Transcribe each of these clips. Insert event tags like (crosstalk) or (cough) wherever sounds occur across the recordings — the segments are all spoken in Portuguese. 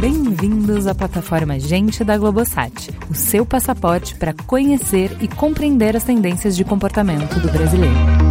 Bem-vindos à plataforma Gente da Globosat, o seu passaporte para conhecer e compreender as tendências de comportamento do brasileiro.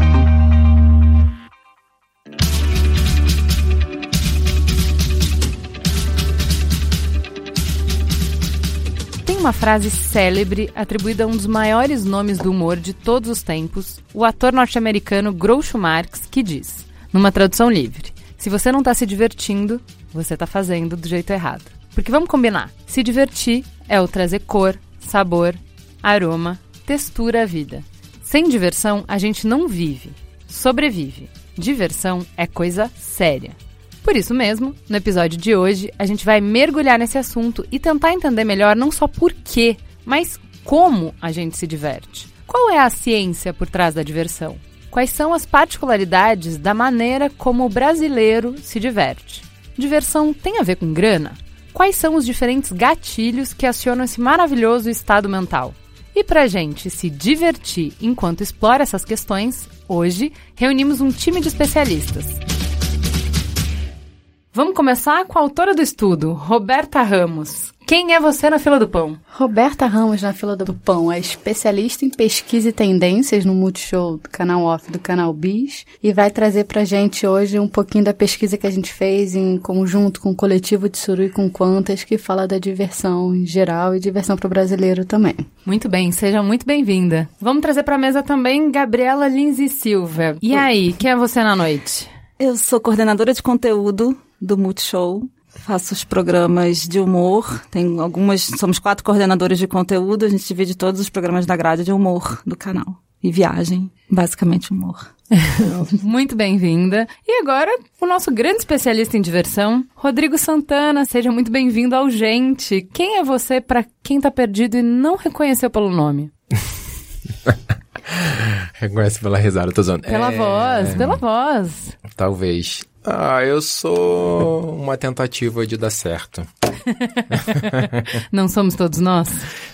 Uma frase célebre atribuída a um dos maiores nomes do humor de todos os tempos, o ator norte-americano Groucho Marx, que diz, numa tradução livre: se você não está se divertindo, você está fazendo do jeito errado. Porque vamos combinar: se divertir é o trazer cor, sabor, aroma, textura à vida. Sem diversão, a gente não vive, sobrevive. Diversão é coisa séria. Por isso mesmo, no episódio de hoje, a gente vai mergulhar nesse assunto e tentar entender melhor não só por quê, mas como a gente se diverte. Qual é a ciência por trás da diversão? Quais são as particularidades da maneira como o brasileiro se diverte? Diversão tem a ver com grana? Quais são os diferentes gatilhos que acionam esse maravilhoso estado mental? E para gente se divertir enquanto explora essas questões, hoje reunimos um time de especialistas. Vamos começar com a autora do estudo, Roberta Ramos. Quem é você na fila do pão? Roberta Ramos na fila do pão é especialista em pesquisa e tendências no Multishow do canal Off do canal Bis e vai trazer pra gente hoje um pouquinho da pesquisa que a gente fez em conjunto com o coletivo de Suru e com Quantas que fala da diversão em geral e diversão pro brasileiro também. Muito bem, seja muito bem-vinda. Vamos trazer pra mesa também Gabriela Lindsay Silva. E aí, quem é você na noite? Eu sou coordenadora de conteúdo do Multishow. Faço os programas de humor. Tem algumas. Somos quatro coordenadores de conteúdo. A gente divide todos os programas da grade de humor do canal. E viagem, basicamente humor. (laughs) Muito bem-vinda. E agora, o nosso grande especialista em diversão, Rodrigo Santana. Seja muito bem-vindo ao Gente. Quem é você para quem tá perdido e não reconheceu pelo nome? (laughs) Reconhece pela risada, tô zoando. Pela É, voz, pela voz. Talvez. Ah, eu sou uma tentativa de dar certo. (laughs) Não somos todos nós?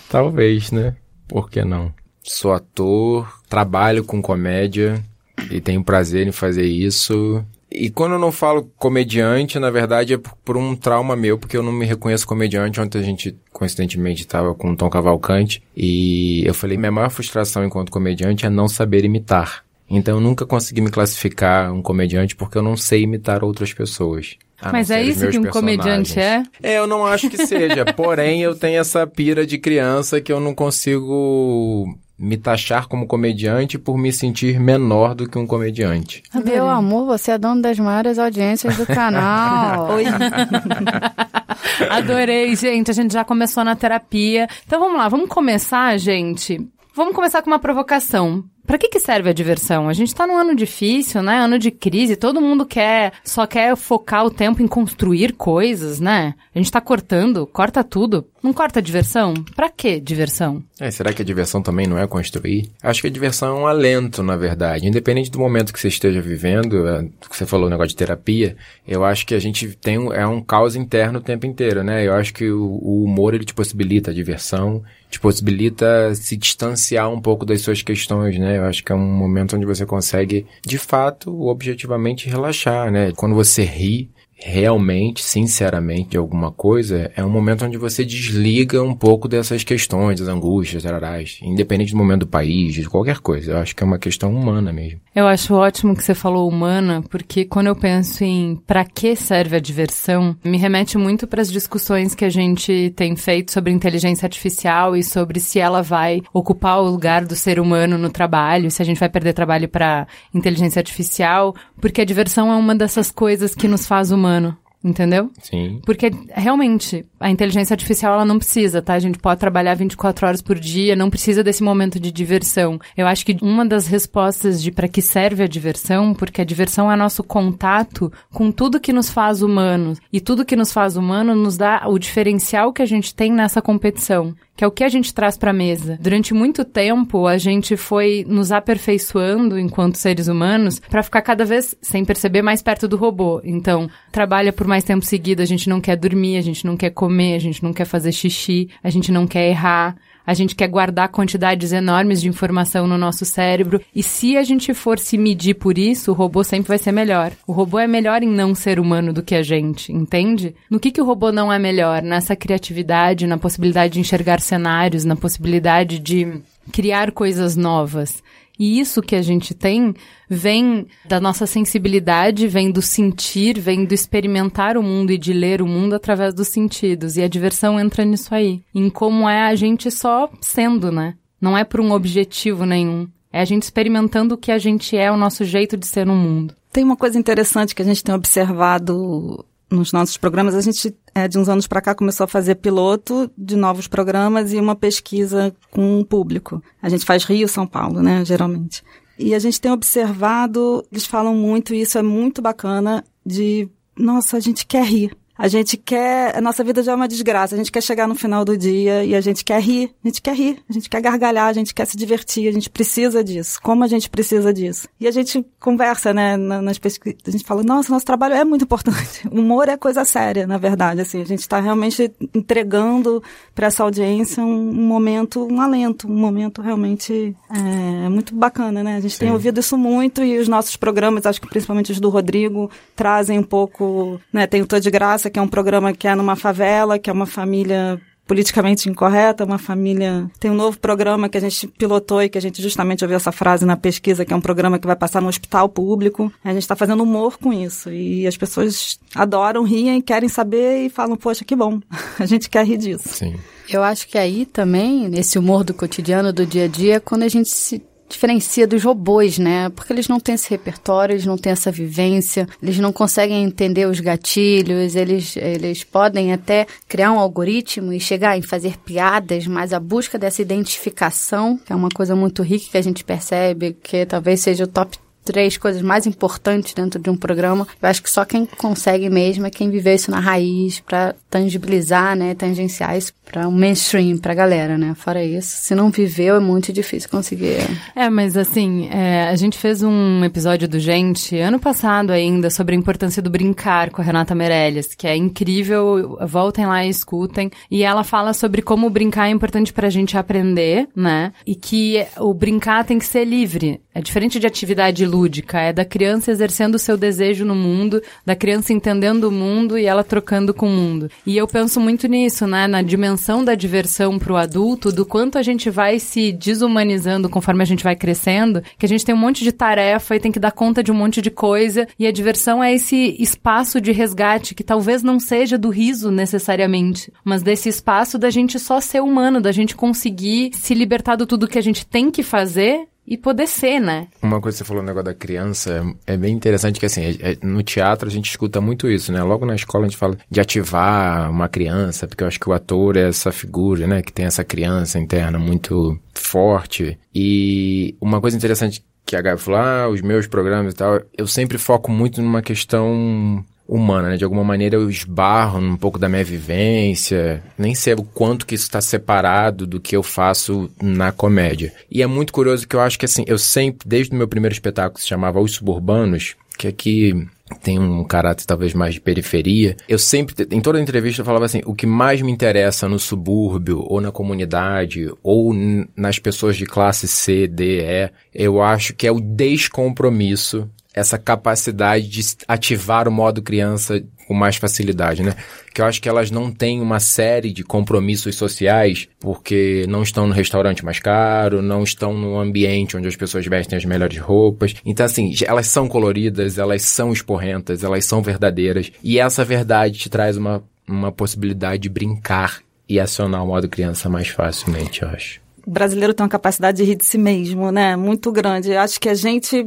Talvez, né? Por que não? Sou ator, trabalho com comédia e tenho prazer em fazer isso. E quando eu não falo comediante, na verdade é por, um trauma meu, porque eu não me reconheço comediante. Ontem a gente, coincidentemente, estava com o Tom Cavalcante e eu falei: minha maior frustração enquanto comediante é não saber imitar. Então eu nunca consegui me classificar um comediante porque eu não sei imitar outras pessoas. Mas é isso que um comediante é? É, eu não acho que seja. (laughs) Porém, eu tenho essa pira de criança que eu não consigo me taxar como comediante por me sentir menor do que um comediante. Meu amor, você é dono das maiores audiências do canal. (laughs) Oi. (laughs) Adorei, gente. A gente já começou na terapia. Então vamos lá, vamos começar, gente. Vamos começar com uma provocação. Pra que, que serve a diversão? A gente tá num ano difícil, né? Ano de crise, todo mundo quer, só quer focar o tempo em construir coisas, né? A gente tá cortando, corta tudo. Não corta a diversão? Pra que diversão? É, será que a diversão também não é construir? Acho que a diversão é um alento, na verdade. Independente do momento que você esteja vivendo, é, que você falou o negócio de terapia, eu acho que a gente tem é um caos interno o tempo inteiro, né? Eu acho que o, o humor, ele te possibilita a diversão, te possibilita se distanciar um pouco das suas questões, né? Eu acho que é um momento onde você consegue, de fato, objetivamente relaxar, né? Quando você ri, realmente, sinceramente, de alguma coisa, é um momento onde você desliga um pouco dessas questões, das angústias, tararás, independente do momento do país, de qualquer coisa. Eu acho que é uma questão humana mesmo. Eu acho ótimo que você falou humana, porque quando eu penso em pra que serve a diversão, me remete muito para as discussões que a gente tem feito sobre inteligência artificial e sobre se ela vai ocupar o lugar do ser humano no trabalho, se a gente vai perder trabalho para inteligência artificial, porque a diversão é uma dessas coisas que nos faz humano. Entendeu? Sim. Porque realmente a inteligência artificial ela não precisa, tá? A gente pode trabalhar 24 horas por dia, não precisa desse momento de diversão. Eu acho que uma das respostas de para que serve a diversão, porque a diversão é nosso contato com tudo que nos faz humanos e tudo que nos faz humano nos dá o diferencial que a gente tem nessa competição que é o que a gente traz para a mesa. Durante muito tempo, a gente foi nos aperfeiçoando enquanto seres humanos para ficar cada vez, sem perceber, mais perto do robô. Então, trabalha por mais tempo seguido, a gente não quer dormir, a gente não quer comer, a gente não quer fazer xixi, a gente não quer errar. a gente quer guardar quantidades enormes de informação no nosso cérebro. E se a gente for se medir por isso, o robô sempre vai ser melhor. O robô é melhor em não ser humano do que a gente, entende? No que, que o robô não é melhor? Nessa criatividade, na possibilidade de enxergar cenários, na possibilidade de criar coisas novas. E isso que a gente tem vem da nossa sensibilidade, vem do sentir, vem do experimentar o mundo e de ler o mundo através dos sentidos. E a diversão entra nisso aí. Em como é a gente só sendo, né? Não é por um objetivo nenhum. É a gente experimentando o que a gente é, o nosso jeito de ser no mundo. Tem uma coisa interessante que a gente tem observado nos nossos programas, a gente, é, de uns anos para cá, começou a fazer piloto de novos programas e uma pesquisa com o público. A gente faz Rio, São Paulo, né, geralmente. E a gente tem observado, eles falam muito, e isso é muito bacana, de, nossa, a gente quer rir. A gente quer. A nossa vida já é uma desgraça. A gente quer chegar no final do dia e a gente quer rir. A gente quer rir. A gente quer gargalhar. A gente quer se divertir. A gente precisa disso. Como a gente precisa disso? E a gente conversa, né? Nas pesquisas. A gente fala: nossa, nosso trabalho é muito importante. (laughs) O humor é coisa séria, na verdade. Assim, a gente está realmente entregando para essa audiência um, um, momento, um alento, um momento realmente é, muito bacana, né? A gente Sim. tem ouvido isso muito e os nossos programas, acho que principalmente os do Rodrigo, trazem um pouco, né? Tem o Tô de Graça que é um programa que é numa favela, que é uma família politicamente incorreta, uma família. Tem um novo programa que a gente pilotou e que a gente justamente ouviu essa frase na pesquisa, que é um programa que vai passar no hospital público. A gente está fazendo humor com isso. E as pessoas adoram, riem, querem saber e falam, poxa, que bom. (laughs) A gente quer rir disso. Sim. Eu acho que aí também, nesse humor do cotidiano, do dia a dia, é quando a gente se diferencia dos robôs, né? Porque eles não têm esse repertório, eles não têm essa vivência, eles não conseguem entender os gatilhos, eles, eles podem até criar um algoritmo e chegar em fazer piadas, mas a busca dessa identificação, que é uma coisa muito rica que a gente percebe, que talvez seja o top três coisas mais importantes dentro de um programa. Eu acho que só quem consegue mesmo é quem viveu isso na raiz para tangibilizar, né, tangenciar isso para o um mainstream, pra galera, né? Fora isso, se não viveu é muito difícil conseguir. É, mas assim, é, a gente fez um episódio do Gente ano passado ainda sobre a importância do brincar com a Renata Meirelles, que é incrível, voltem lá e escutem. E ela fala sobre como brincar é importante pra gente aprender, né? E que o brincar tem que ser livre. É diferente de atividade lúdica, é da criança exercendo o seu desejo no mundo, da criança entendendo o mundo e ela trocando com o mundo. E eu penso muito nisso, né? Na dimensão da diversão para o adulto, do quanto a gente vai se desumanizando conforme a gente vai crescendo, que a gente tem um monte de tarefa e tem que dar conta de um monte de coisa, e a diversão é esse espaço de resgate que talvez não seja do riso necessariamente, mas desse espaço da gente só ser humano, da gente conseguir se libertar do tudo que a gente tem que fazer e poder ser, né? Uma coisa que você falou no negócio da criança é bem interessante que assim, é, é, no teatro a gente escuta muito isso, né? Logo na escola a gente fala de ativar uma criança, porque eu acho que o ator é essa figura, né, que tem essa criança interna muito forte. E uma coisa interessante que a Gabi falou, ah, os meus programas e tal, eu sempre foco muito numa questão humana, né? De alguma maneira eu esbarro um pouco da minha vivência, nem sei o quanto que isso está separado do que eu faço na comédia. E é muito curioso que eu acho que assim, eu sempre, desde o meu primeiro espetáculo que se chamava Os Suburbanos, que aqui tem um caráter talvez mais de periferia. Eu sempre, em toda entrevista, eu falava assim: o que mais me interessa no subúrbio, ou na comunidade, ou nas pessoas de classe C, D, E, eu acho que é o descompromisso essa capacidade de ativar o modo criança com mais facilidade, né? Que eu acho que elas não têm uma série de compromissos sociais porque não estão no restaurante mais caro, não estão no ambiente onde as pessoas vestem as melhores roupas. Então, assim, elas são coloridas, elas são esporrentas, elas são verdadeiras. E essa verdade te traz uma, uma possibilidade de brincar e acionar o modo criança mais facilmente, eu acho o brasileiro tem uma capacidade de rir de si mesmo, né? Muito grande. Acho que a gente,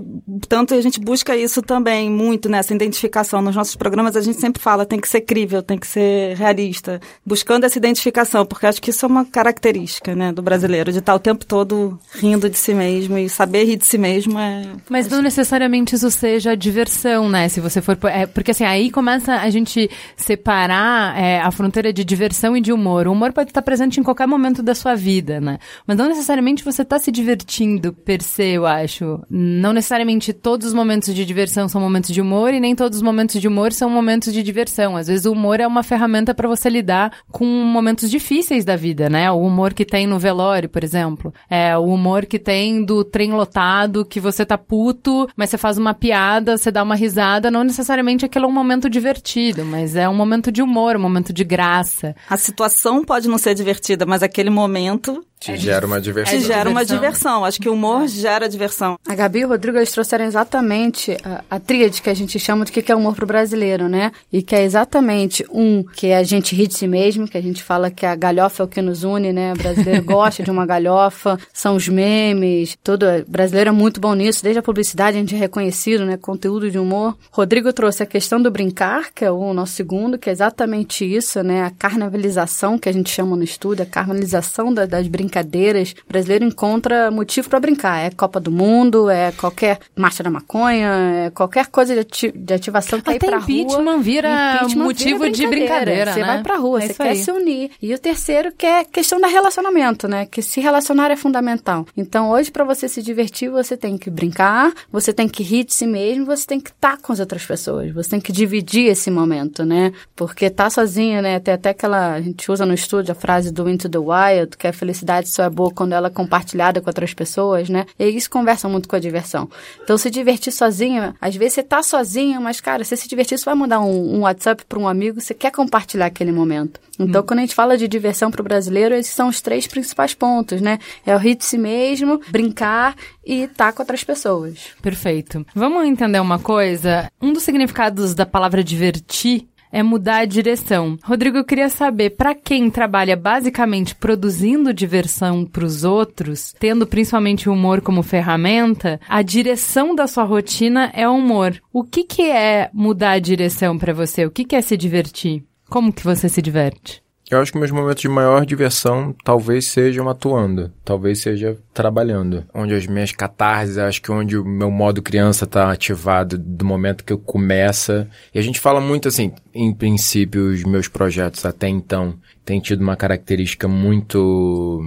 tanto a gente busca isso também muito nessa identificação. Nos nossos programas a gente sempre fala, tem que ser crível, tem que ser realista, buscando essa identificação, porque acho que isso é uma característica, né, do brasileiro, de estar o tempo todo rindo de si mesmo e saber rir de si mesmo é. Mas não necessariamente isso seja diversão, né? Se você for, é, porque assim aí começa a gente separar é, a fronteira de diversão e de humor. O humor pode estar presente em qualquer momento da sua vida, né? Mas não necessariamente você tá se divertindo per se, eu acho. Não necessariamente todos os momentos de diversão são momentos de humor e nem todos os momentos de humor são momentos de diversão. Às vezes o humor é uma ferramenta para você lidar com momentos difíceis da vida, né? O humor que tem no velório, por exemplo. É o humor que tem do trem lotado, que você tá puto, mas você faz uma piada, você dá uma risada, não necessariamente aquilo é um momento divertido, mas é um momento de humor, um momento de graça. A situação pode não ser divertida, mas aquele momento te é gera uma diversão. Te gera uma diversão. Acho que o humor gera diversão. A Gabi e o Rodrigo, eles trouxeram exatamente a, a tríade que a gente chama de que é humor pro brasileiro, né? E que é exatamente um, que é a gente ri de si mesmo, que a gente fala que a galhofa é o que nos une, né? O brasileiro (laughs) gosta de uma galhofa, são os memes, todo brasileiro é muito bom nisso, desde a publicidade a gente é reconhecido, né? Conteúdo de humor. Rodrigo trouxe a questão do brincar, que é o nosso segundo, que é exatamente isso, né? A carnavalização que a gente chama no estudo, a carnavalização da, das brincadeiras brincadeiras, o brasileiro encontra motivo para brincar. É Copa do Mundo, é qualquer marcha da maconha, é qualquer coisa de, ati de ativação que Até ir pra impeachment rua. Vira impeachment motivo vira de brincadeira, Você né? vai pra rua, é você quer aí. se unir. E o terceiro que é questão da relacionamento, né? Que se relacionar é fundamental. Então, hoje, para você se divertir, você tem que brincar, você tem que rir de si mesmo, você tem que estar com as outras pessoas, você tem que dividir esse momento, né? Porque tá sozinho, né? Tem até aquela. A gente usa no estúdio a frase do Into the Wild, que é a felicidade só é boa quando ela é compartilhada com outras pessoas, né? E isso conversa muito com a diversão. Então, se divertir sozinho, às vezes você tá sozinho, mas, cara, você se divertir, você vai mandar um, um WhatsApp para um amigo, você quer compartilhar aquele momento. Então, hum. quando a gente fala de diversão para o brasileiro, esses são os três principais pontos, né? É o rir de si mesmo, brincar e estar tá com outras pessoas. Perfeito. Vamos entender uma coisa? Um dos significados da palavra divertir é mudar a direção. Rodrigo, eu queria saber, para quem trabalha basicamente produzindo diversão para os outros, tendo principalmente o humor como ferramenta, a direção da sua rotina é o humor. O que, que é mudar a direção para você? O que, que é se divertir? Como que você se diverte? Eu acho que meus momentos de maior diversão talvez sejam atuando, talvez seja trabalhando. Onde as minhas catarses, acho que onde o meu modo criança está ativado do momento que eu começa. E a gente fala muito assim, em princípio, os meus projetos até então têm tido uma característica muito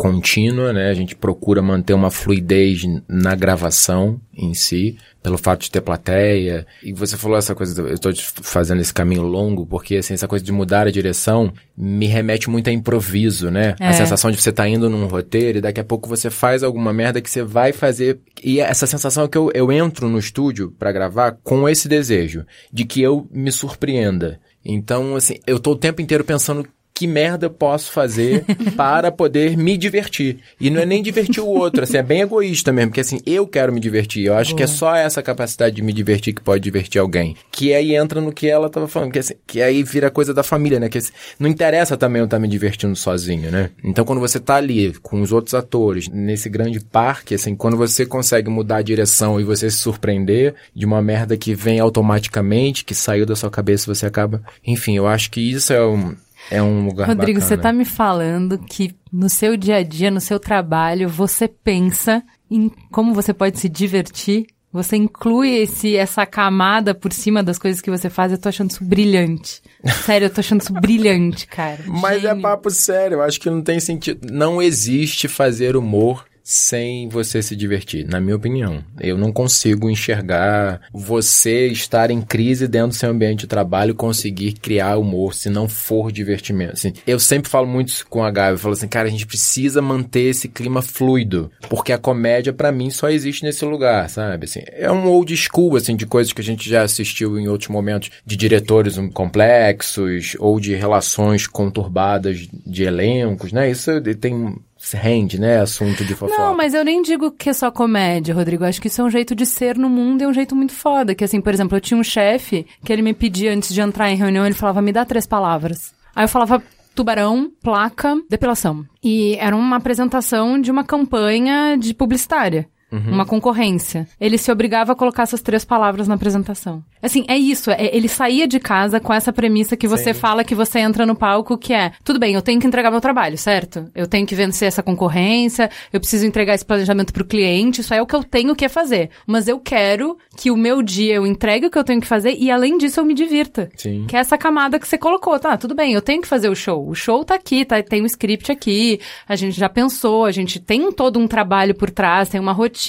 contínua, né? A gente procura manter uma fluidez na gravação em si, pelo fato de ter plateia. E você falou essa coisa, eu estou fazendo esse caminho longo, porque assim, essa coisa de mudar a direção me remete muito a improviso, né? É. A sensação de você estar tá indo num roteiro e daqui a pouco você faz alguma merda que você vai fazer. E essa sensação é que eu, eu entro no estúdio para gravar com esse desejo de que eu me surpreenda. Então, assim, eu tô o tempo inteiro pensando que merda eu posso fazer (laughs) para poder me divertir. E não é nem divertir o outro, assim, é bem egoísta mesmo, porque assim, eu quero me divertir. Eu acho que é só essa capacidade de me divertir que pode divertir alguém. Que aí entra no que ela tava falando, que, assim, que aí vira coisa da família, né? Que assim, não interessa também eu estar tá me divertindo sozinho, né? Então quando você tá ali com os outros atores, nesse grande parque, assim, quando você consegue mudar a direção e você se surpreender de uma merda que vem automaticamente, que saiu da sua cabeça, você acaba. Enfim, eu acho que isso é um é um lugar Rodrigo, bacana. você tá me falando que no seu dia a dia, no seu trabalho, você pensa em como você pode se divertir. Você inclui esse, essa camada por cima das coisas que você faz. Eu tô achando isso brilhante. (laughs) Sério, eu tô achando isso brilhante, cara. Mas é Gênio. é papo sério. Eu acho que não tem sentido. Não existe fazer humor sem você se divertir, na minha opinião. Eu não consigo enxergar você estar em crise dentro do seu ambiente de trabalho e conseguir criar humor se não for divertimento. Assim, eu sempre falo muito com a Gabi, eu falo assim, cara, a gente precisa manter esse clima fluido, porque a comédia para mim só existe nesse lugar, sabe? Assim, é um old school assim de coisas que a gente já assistiu em outros momentos de diretores complexos ou de relações conturbadas de elencos, né? Isso tem rende, né? Assunto de fofoca. Não, mas eu nem digo que é só comédia, Rodrigo. Acho que isso é um jeito de ser no mundo e é um jeito muito foda. Que assim, por exemplo, eu tinha um chefe que ele me pedia antes de entrar em reunião, ele falava, me dá três palavras. Aí eu falava, tubarão, placa, depilação. E era uma apresentação de uma campanha de publicitária. Uhum. uma concorrência. Ele se obrigava a colocar essas três palavras na apresentação. Assim, é isso. É, ele saía de casa com essa premissa que você Sim. fala que você entra no palco, que é, tudo bem, eu tenho que entregar meu trabalho, certo? Eu tenho que vencer essa concorrência, eu preciso entregar esse planejamento pro cliente, isso é o que eu tenho que fazer. Mas eu quero que o meu dia eu entregue o que eu tenho que fazer e, além disso, eu me divirta. Sim. Que é essa camada que você colocou. Tá, tudo bem, eu tenho que fazer o show. O show tá aqui, tá, tem um script aqui, a gente já pensou, a gente tem todo um trabalho por trás, tem uma rotina,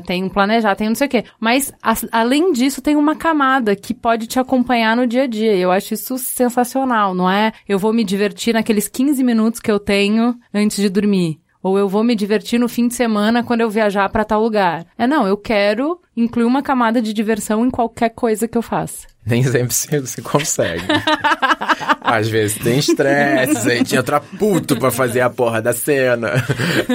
tem um planejar, tem não sei o quê. Mas, a, além disso, tem uma camada que pode te acompanhar no dia a dia. Eu acho isso sensacional, não é? Eu vou me divertir naqueles 15 minutos que eu tenho antes de dormir. Ou eu vou me divertir no fim de semana quando eu viajar para tal lugar. É não, eu quero incluir uma camada de diversão em qualquer coisa que eu faça. Nem sempre se consegue. Às vezes tem estresse, a gente entra puto pra fazer a porra da cena.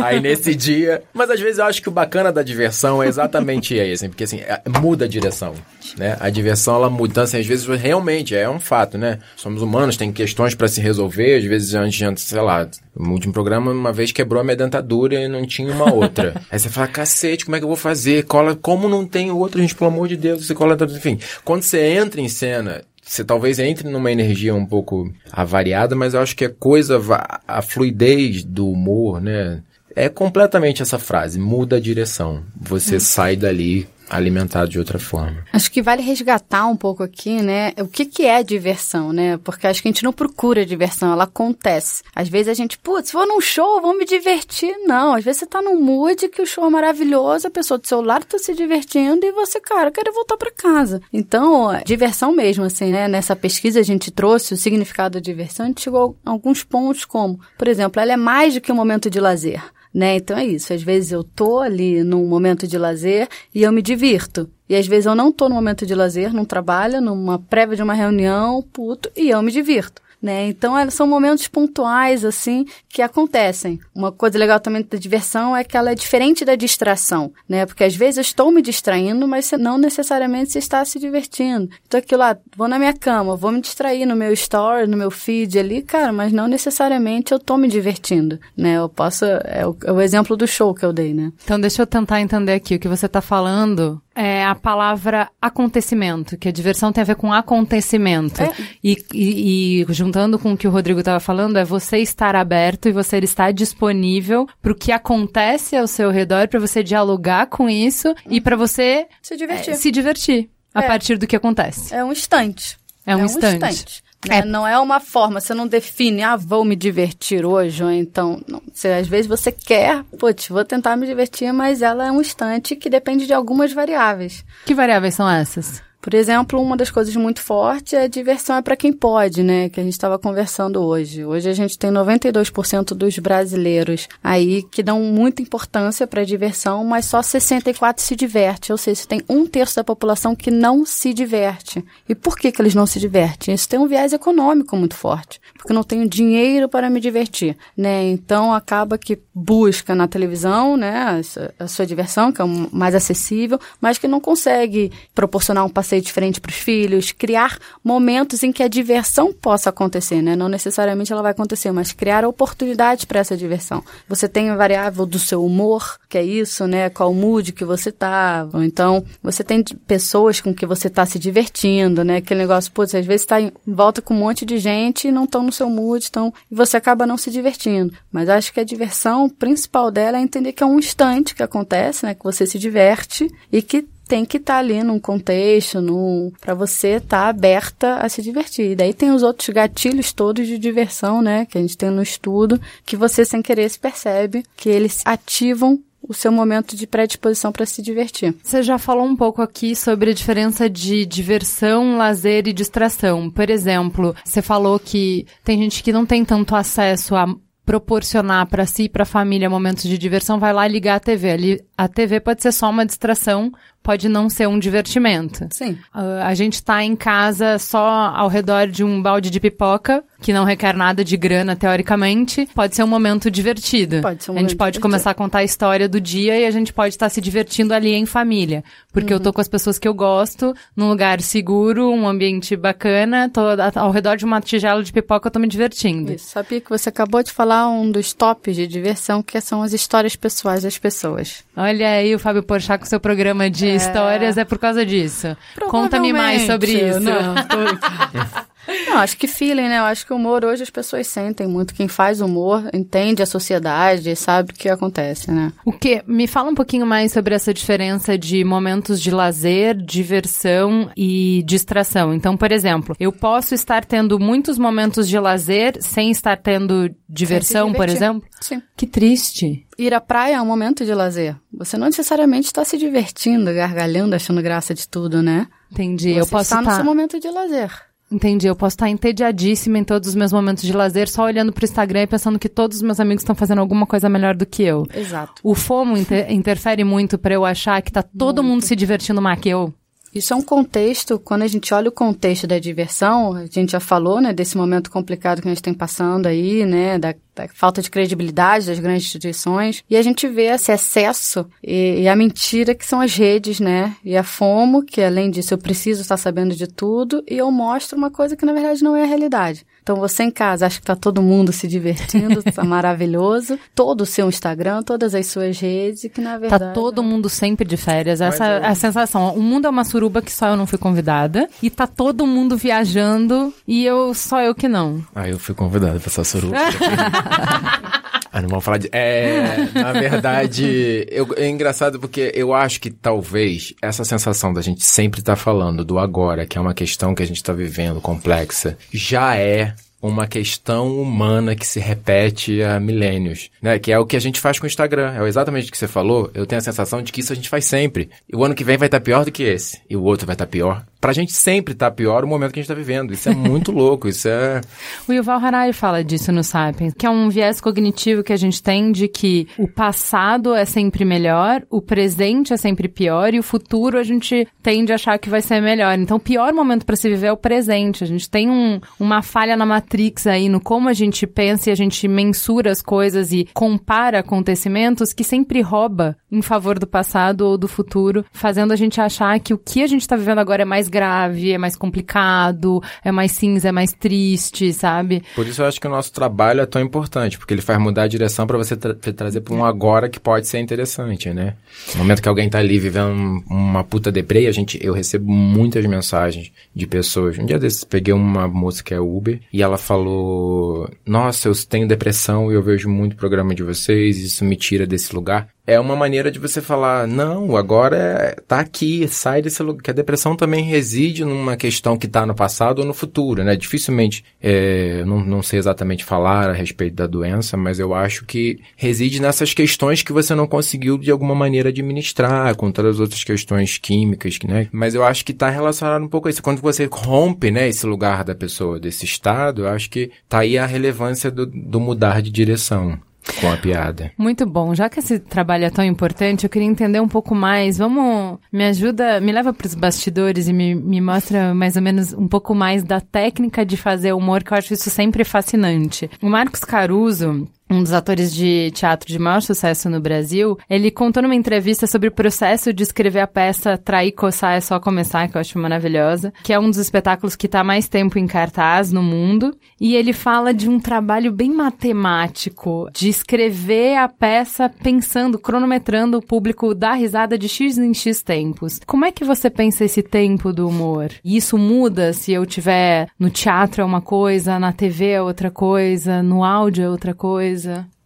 Aí nesse dia. Mas às vezes eu acho que o bacana da diversão é exatamente isso, porque assim, é, muda a direção. Né? A diversão ela muda. Então, assim, às vezes realmente é um fato, né? Somos humanos, tem questões para se resolver. Às vezes a gente, sei lá, no último programa, uma vez quebrou a minha dentadura e não tinha uma outra. (laughs) Aí você fala, cacete, como é que eu vou fazer? Cola, como não tem outra, gente, pelo amor de Deus, você cola, enfim. Quando você entra em cena você talvez entre numa energia um pouco avariada, mas eu acho que a coisa, a fluidez do humor, né? É completamente essa frase, muda a direção. Você hum. sai dali alimentado de outra forma. Acho que vale resgatar um pouco aqui, né? O que, que é diversão, né? Porque acho que a gente não procura diversão, ela acontece. Às vezes a gente, putz, vou num show, vou me divertir. Não, às vezes você tá num mood que o show é maravilhoso, a pessoa do seu lado tá se divertindo e você, cara, quer voltar para casa. Então, diversão mesmo, assim, né? Nessa pesquisa a gente trouxe o significado da diversão, a gente chegou a alguns pontos como, por exemplo, ela é mais do que um momento de lazer né? Então é isso. Às vezes eu tô ali num momento de lazer e eu me divirto. E às vezes eu não tô no momento de lazer, num trabalho, numa prévia de uma reunião, puto, e eu me divirto né? Então, é, são momentos pontuais, assim, que acontecem. Uma coisa legal também da diversão é que ela é diferente da distração, né? Porque às vezes eu estou me distraindo, mas não necessariamente você está se divertindo. Então, aquilo lá, vou na minha cama, vou me distrair no meu story, no meu feed ali, cara, mas não necessariamente eu estou me divertindo, né? Eu posso, é o, é o exemplo do show que eu dei, né? Então, deixa eu tentar entender aqui o que você está falando é a palavra acontecimento, que a diversão tem a ver com acontecimento. É. E, e, e, juntando com o que o Rodrigo estava falando, é você estar aberto e você estar disponível para o que acontece ao seu redor, para você dialogar com isso e para você se divertir. É, se divertir a é. partir do que acontece. É um instante. É um, é um instante. instante. Né? É. Não é uma forma, você não define, ah, vou me divertir hoje, ou então, não. Você, às vezes você quer, putz, vou tentar me divertir, mas ela é um instante que depende de algumas variáveis. Que variáveis são essas? Por exemplo, uma das coisas muito fortes é a diversão é para quem pode, né? Que a gente estava conversando hoje. Hoje a gente tem 92% dos brasileiros aí que dão muita importância para a diversão, mas só 64% se diverte. Ou seja, tem um terço da população que não se diverte. E por que, que eles não se divertem? Isso tem um viés econômico muito forte. Porque não tenho dinheiro para me divertir, né? Então acaba que busca na televisão, né? A sua diversão, que é mais acessível, mas que não consegue proporcionar um passeio ser diferente para os filhos, criar momentos em que a diversão possa acontecer, né? Não necessariamente ela vai acontecer, mas criar oportunidades para essa diversão. Você tem a variável do seu humor, que é isso, né? Qual mood que você tá. Então, você tem pessoas com que você tá se divertindo, né? Aquele negócio, putz, às vezes está em volta com um monte de gente e não estão no seu mood, então, você acaba não se divertindo. Mas acho que a diversão principal dela é entender que é um instante que acontece, né? Que você se diverte e que tem que estar tá ali num contexto, num, para você estar tá aberta a se divertir. E daí tem os outros gatilhos todos de diversão, né, que a gente tem no estudo, que você sem querer se percebe que eles ativam o seu momento de predisposição para se divertir. Você já falou um pouco aqui sobre a diferença de diversão, lazer e distração. Por exemplo, você falou que tem gente que não tem tanto acesso a proporcionar para si e para a família momentos de diversão, vai lá ligar a TV. A TV pode ser só uma distração, pode não ser um divertimento. Sim. Uh, a gente está em casa só ao redor de um balde de pipoca, que não requer nada de grana, teoricamente, pode ser um momento divertido. Pode ser um a gente pode divertido. começar a contar a história do dia e a gente pode estar se divertindo ali em família. Porque eu tô com as pessoas que eu gosto, num lugar seguro, um ambiente bacana, tô ao redor de uma tigela de pipoca, eu tô me divertindo. Isso. Sabia que você acabou de falar um dos tops de diversão, que são as histórias pessoais das pessoas. Olha aí o Fábio Porchat com seu programa de histórias, é por causa disso. Conta-me mais sobre isso. Não, tô- (laughs) Não, acho que feeling, né? Eu acho que o humor hoje as pessoas sentem muito. Quem faz humor entende a sociedade, sabe o que acontece, né? O que? Me fala um pouquinho mais sobre essa diferença de momentos de lazer, diversão e distração. Então, por exemplo, eu posso estar tendo muitos momentos de lazer sem estar tendo diversão, por exemplo? Sim. Que triste. Ir à praia é um momento de lazer. Você não necessariamente está se divertindo, gargalhando, achando graça de tudo, né? Entendi. Você eu posso está no estar. seu momento de lazer. Entendi. Eu posso estar entediadíssima em todos os meus momentos de lazer, só olhando pro Instagram e pensando que todos os meus amigos estão fazendo alguma coisa melhor do que eu. Exato. O FOMO inter- (laughs) interfere muito pra eu achar que tá todo mundo se divertindo mais que eu. Isso é um contexto, quando a gente olha o contexto da diversão, a gente já falou, né, desse momento complicado que a gente tem passando aí, né, da, da falta de credibilidade das grandes instituições, e a gente vê esse excesso e, e a mentira que são as redes, né, e a FOMO, que além disso eu preciso estar sabendo de tudo, e eu mostro uma coisa que na verdade não é a realidade. Então você em casa acha que tá todo mundo se divertindo, tá (laughs) maravilhoso, todo o seu Instagram, todas as suas redes, que na verdade... Tá todo mundo sempre de férias. Essa é a sensação. O mundo é uma suruba que só eu não fui convidada. E tá todo mundo viajando e eu só eu que não. Ah, eu fui convidado pra essa suruba. (laughs) Ah, não vamos falar de. É, na verdade, eu- é engraçado porque eu acho que talvez essa sensação da gente sempre estar falando do agora, que é uma questão que a gente está vivendo complexa, já é uma questão humana que se repete há milênios, né? Que é o que a gente faz com o Instagram. É exatamente o que você falou. Eu tenho a sensação de que isso a gente faz sempre. E o ano que vem vai estar pior do que esse. E o outro vai estar pior. Pra gente sempre tá pior o momento que a gente tá vivendo. Isso é muito (laughs) louco. Isso é. O Yuval Harari fala disso no Sapiens, que é um viés cognitivo que a gente tem de que o passado é sempre melhor, o presente é sempre pior e o futuro a gente tende a achar que vai ser melhor. Então, o pior momento para se viver é o presente. A gente tem um- uma falha na Matrix aí no como a gente pensa e a gente mensura as coisas e compara acontecimentos que sempre rouba em favor do passado ou do futuro, fazendo a gente achar que o que a gente tá vivendo agora é mais grave, é mais complicado, é mais cinza, é mais triste, sabe? Por isso eu acho que o nosso trabalho é tão importante, porque ele faz mudar a direção pra você tra- tra- trazer pra um agora que pode ser interessante, né? No momento que alguém tá ali vivendo um- uma puta deprê, a gente, eu recebo muitas mensagens de pessoas. Um dia desses peguei uma moça que é Uber e ela falou: Nossa, eu tenho depressão e eu vejo muito programa de vocês, isso me tira desse lugar. É uma maneira de você falar, não, agora é, tá aqui, sai desse lugar. Que a depressão também reside numa questão que tá no passado ou no futuro, né? Dificilmente, é, não, não sei exatamente falar a respeito da doença, mas eu acho que reside nessas questões que você não conseguiu de alguma maneira administrar, com todas as outras questões químicas, né? Mas eu acho que tá relacionado um pouco a isso. Quando você rompe, né, esse lugar da pessoa, desse estado, eu acho que tá aí a relevância do, do mudar de direção com a piada. Muito bom. Já que esse trabalho é tão importante, eu queria entender um pouco mais. Vamos, me ajuda, me leva para os bastidores e me, me mostra mais ou menos um pouco mais da técnica de fazer humor, que eu acho isso sempre fascinante. O Marcos Caruso, um dos atores de teatro de maior sucesso no Brasil, ele contou numa entrevista sobre o processo de escrever a peça Trair, Coçar é Só Começar, que eu acho maravilhosa, que é um dos espetáculos que está mais tempo em cartaz no mundo. E ele fala de um trabalho bem matemático, de escrever a peça pensando, cronometrando o público dar risada de X em X tempos. Como é que você pensa esse tempo do humor? E isso muda se eu tiver no teatro é uma coisa, na TV é outra coisa, no áudio é outra coisa?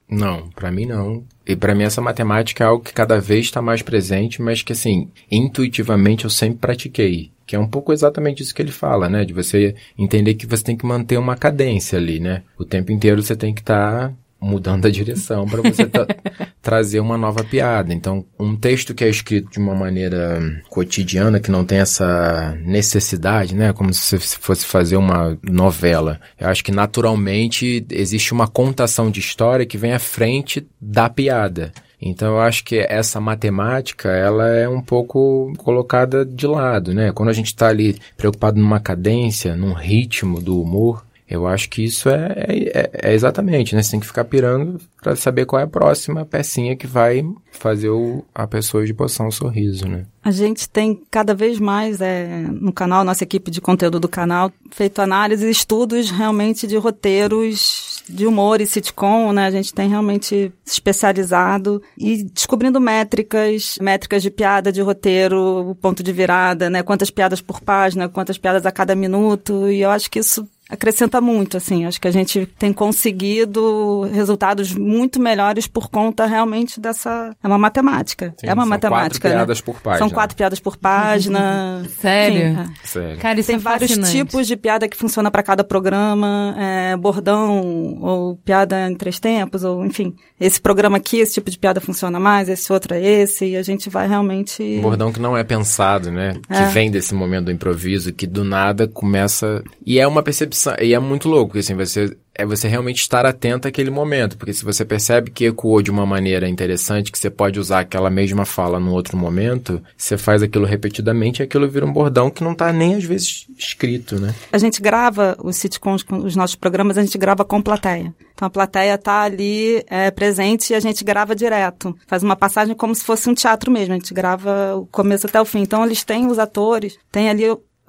Não, pra mim não. E pra mim essa matemática é algo que cada vez está mais presente, mas que assim, intuitivamente eu sempre pratiquei. Que é um pouco exatamente isso que ele fala, né? De você entender que você tem que manter uma cadência ali, né? O tempo inteiro você tem que estar mudando a direção para você tra- (laughs) trazer uma nova piada. Então, um texto que é escrito de uma maneira cotidiana, que não tem essa necessidade, né? Como se você fosse fazer uma novela. Eu acho que naturalmente existe uma contação de história que vem à frente da piada. Então eu acho que essa matemática, ela é um pouco colocada de lado, né? Quando a gente está ali preocupado numa cadência, num ritmo do humor, Eu acho que isso é, é, é exatamente, né? Você tem que ficar pirando para saber qual é a próxima pecinha que vai fazer o, a pessoa de um sorriso, né? A gente tem cada vez mais é, no canal, nossa equipe de conteúdo do canal, feito análises e estudos realmente de roteiros de humor e sitcom, né? A gente tem realmente se especializado e descobrindo métricas, métricas de piada, de roteiro, ponto de virada, né? Quantas piadas por página, quantas piadas a cada minuto, e eu acho que isso acrescenta muito, assim. Acho que a gente tem conseguido resultados muito melhores por conta realmente dessa. É uma matemática. Sim, é uma são matemática. quatro né? piadas por página. São quatro piadas por página. (laughs) Sério? Sim, é. Sério. Cara, isso Tem é vários fascinante. tipos de piada que funciona para cada programa, é, bordão ou piada em três tempos, ou enfim, esse programa aqui, esse tipo de piada funciona mais, esse outro é esse, e a gente vai realmente. Um bordão que não é pensado, né? Que É. vem desse momento do improviso, que do nada começa. E é uma percepção. E é muito louco, porque assim, você. É você realmente estar atento àquele momento. Porque se você percebe que ecoou de uma maneira interessante, que você pode usar aquela mesma fala num outro momento, você faz aquilo repetidamente e aquilo vira um bordão que não tá nem às vezes escrito, né? A gente grava os sitcoms, com os nossos programas, a gente grava com plateia. Então a plateia tá ali é, presente e a gente grava direto. Faz uma passagem como se fosse um teatro mesmo. A gente grava o começo até o fim. Então eles têm os atores, tem ali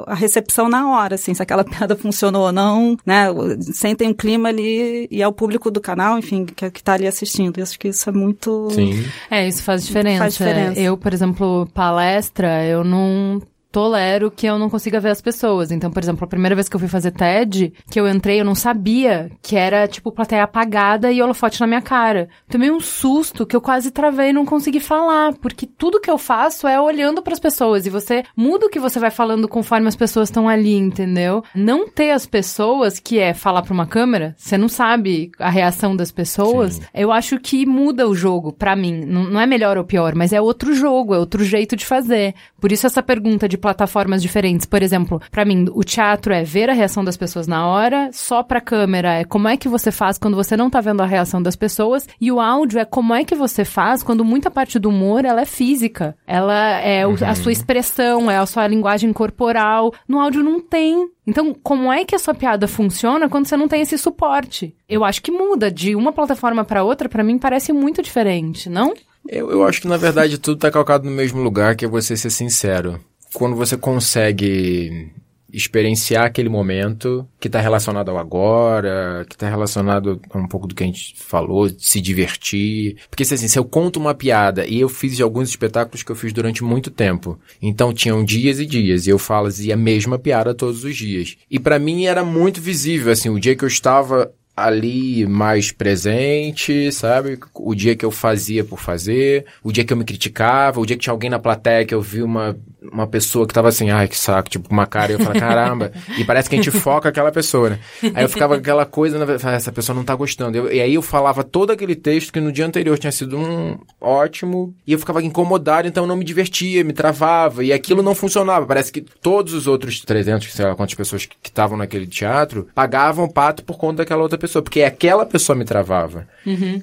a recepção na hora, assim, se aquela (laughs) piada funcionou ou não, né? Sentem um clima ali e é o público do canal, enfim, que, que tá ali assistindo. Eu acho que isso é muito... Sim. É, isso faz diferença. Faz diferença. Eu, por exemplo, palestra, eu não tolero que eu não consiga ver as pessoas. Então, por exemplo, a primeira vez que eu fui fazer TED, que eu entrei, eu não sabia que era, tipo, plateia apagada e holofote na minha cara. Tomei um susto que eu quase travei e não consegui falar, porque tudo que eu faço é olhando pras pessoas e você muda o que você vai falando conforme as pessoas estão ali, entendeu? Não ter as pessoas, que é falar pra uma câmera, você não sabe a reação das pessoas, Sim. eu acho que muda o jogo pra mim. Não, não é melhor ou pior, mas é outro jogo, é outro jeito de fazer. Por isso essa pergunta de plataformas diferentes. Por exemplo, pra mim, o teatro é ver a reação das pessoas na hora, só pra câmera é como é que você faz quando você não tá vendo a reação das pessoas, e o áudio é como é que você faz quando muita parte do humor ela é física. Ela é a sua expressão, é a sua linguagem corporal. No áudio não tem. Então, como é que a sua piada funciona quando você não tem esse suporte? Eu acho que muda de uma plataforma pra outra, pra mim parece muito diferente, não? Eu, eu acho que, na verdade, tudo tá calcado no mesmo lugar, que é você ser sincero. Quando você consegue experienciar aquele momento que está relacionado ao agora, que está relacionado a um pouco do que a gente falou, de se divertir. Porque assim, se eu conto uma piada, e eu fiz alguns espetáculos que eu fiz durante muito tempo, então tinham dias e dias, e eu fazia a mesma piada todos os dias. E para mim era muito visível, assim, o dia que eu estava ali mais presente, sabe? O dia que eu fazia por fazer, o dia que eu me criticava, o dia que tinha alguém na plateia que eu vi uma, uma pessoa que tava assim, ai que saco, tipo, com uma cara, e eu falava, caramba, e parece que a gente foca aquela pessoa, né? Aí eu ficava com aquela coisa, né? falava, essa pessoa não tá gostando. Eu- e aí eu falava todo aquele texto que no dia anterior tinha sido um ótimo, e eu ficava incomodado, então eu não me divertia, me travava, e aquilo não funcionava. Parece que todos os outros 300, sei lá quantas pessoas que estavam naquele teatro, pagavam pato por conta daquela outra pessoa, porque aquela pessoa me travava.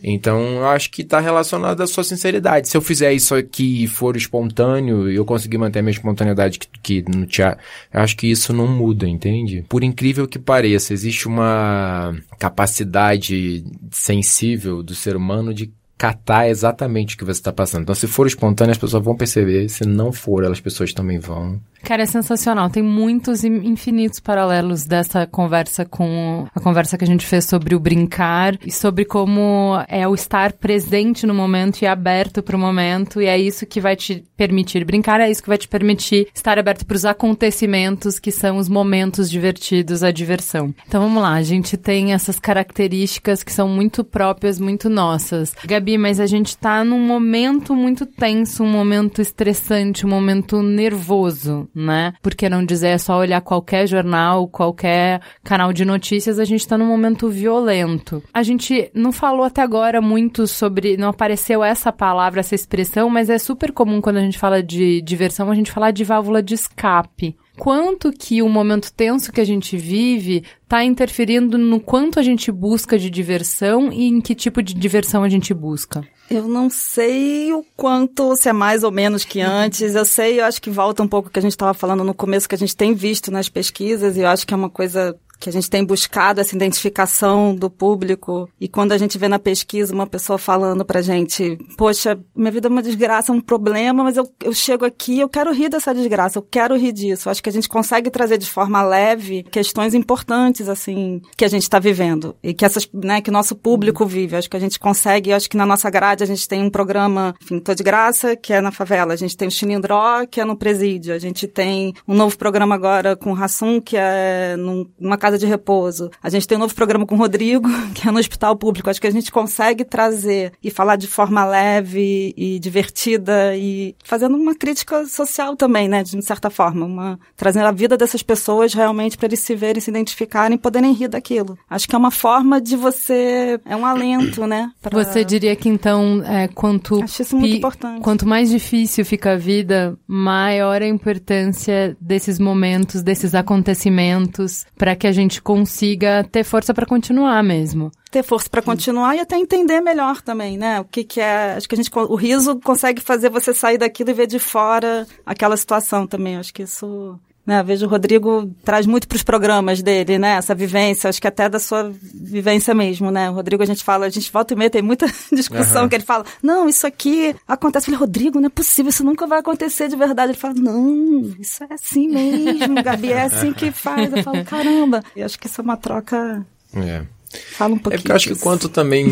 Então, eu acho que tá relacionado à sua sinceridade. Se eu fizer isso aqui e for espontâneo e eu conseguir manter a minha espontaneidade que, que no teatro, eu acho que isso não muda, entende? Por incrível que pareça, existe uma capacidade sensível do ser humano de catar exatamente o que você está passando. Então, se for espontâneo, as pessoas vão perceber. Se não for, as pessoas também vão. Cara, é sensacional. Tem muitos e infinitos paralelos dessa conversa com a conversa que a gente fez sobre o brincar e sobre como é o estar presente no momento e aberto pro momento. E é isso que vai te permitir brincar, é isso que vai te permitir estar aberto para os acontecimentos que são os momentos divertidos, a diversão. Então vamos lá, a gente tem essas características que são muito próprias, muito nossas. Gabi, mas a gente tá num momento muito tenso, um momento estressante, um momento nervoso, né? Por que não dizer, é só olhar qualquer jornal, qualquer canal de notícias, a gente tá num momento violento. A gente não falou até agora muito sobre, não apareceu essa palavra, essa expressão, mas é super comum quando a gente fala de diversão, a gente falar de válvula de escape quanto que o momento tenso que a gente vive está interferindo no quanto a gente busca de diversão e em que tipo de diversão a gente busca. Eu não sei o quanto, se é mais ou menos que antes. Eu sei, eu acho que volta um pouco que a gente estava falando no começo, que a gente tem visto nas pesquisas, e eu acho que é uma coisa que a gente tem buscado essa identificação do público. E quando a gente vê na pesquisa uma pessoa falando pra gente, poxa, minha vida é uma desgraça, é um problema, mas eu, eu chego aqui, eu quero rir dessa desgraça, eu quero rir disso. Acho que a gente consegue trazer de forma leve questões importantes, assim, que a gente está vivendo. E que essas, né, que o nosso público vive. Acho que a gente consegue, acho que na nossa grade a gente tem um programa, enfim, Tô de Graça, que é na favela. A gente tem o Chinindró, que é no presídio. A gente tem um novo programa agora com o Rassum, que é numa casa de repouso. A gente tem um novo programa com o Rodrigo, (laughs) que é no hospital público. Acho que a gente consegue trazer e falar de forma leve e divertida e fazendo uma crítica social também, né, de certa forma, uma trazendo a vida dessas pessoas realmente para eles se verem, se identificarem, poderem rir daquilo. Acho que é uma forma de você é um alento, né? Pra... Você diria que então, é, quanto Acho isso muito importante. quanto mais difícil fica a vida, maior a importância desses momentos, desses acontecimentos, para que a gente consiga ter força para continuar mesmo ter força para continuar e até entender melhor também, né? O que, que é. Acho que a gente. O riso consegue fazer você sair daquilo e ver de fora aquela situação também. Acho que isso. Né, vejo o Rodrigo traz muito para os programas dele, né? Essa vivência, acho que até da sua vivência mesmo, né? O Rodrigo, a gente fala, a gente volta e meia, tem muita (laughs) discussão uhum. que ele fala, não, isso aqui acontece. Eu falei, Rodrigo, não é possível, isso nunca vai acontecer de verdade. Ele fala, não, isso é assim mesmo, Gabi, é assim que faz. Eu falo, caramba. E acho que isso é uma troca. É. Fala um pouquinho. É porque eu acho que quanto também,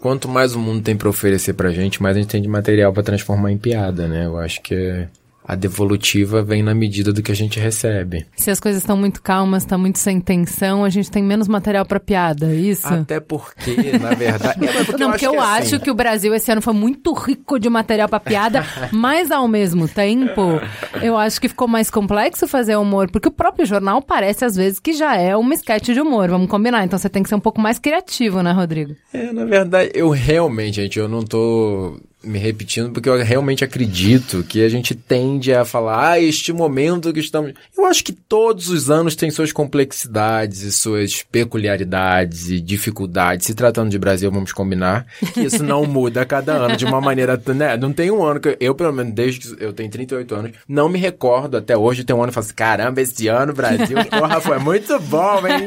quanto mais o mundo tem para oferecer pra gente, mais a gente tem de material para transformar em piada, né? Eu acho que é a devolutiva vem na medida do que a gente recebe. Se as coisas estão muito calmas, está muito sem tensão, a gente tem menos material para piada, é isso? Até porque, na verdade. (laughs) é porque não, porque eu, acho, que, é assim. que o Brasil esse ano foi muito rico de material para piada, (laughs) mas ao mesmo tempo, eu acho que ficou mais complexo fazer humor, porque o próprio jornal parece às vezes que já é uma sketch de humor, vamos combinar. Então você tem que ser um pouco mais criativo, né, Rodrigo? É, na verdade, eu realmente, gente, eu não tô me repetindo, porque eu realmente acredito que a gente tende a falar, ah, este momento que estamos. Eu acho que todos os anos têm suas complexidades e suas peculiaridades e dificuldades. Se tratando de Brasil, vamos combinar que isso não (laughs) muda a cada ano de uma maneira. Né? Não tem um ano que eu, pelo menos, desde que eu tenho 38 anos, não me recordo até hoje. Tem um ano que eu falo assim: caramba, esse ano, Brasil, porra, foi muito bom, hein?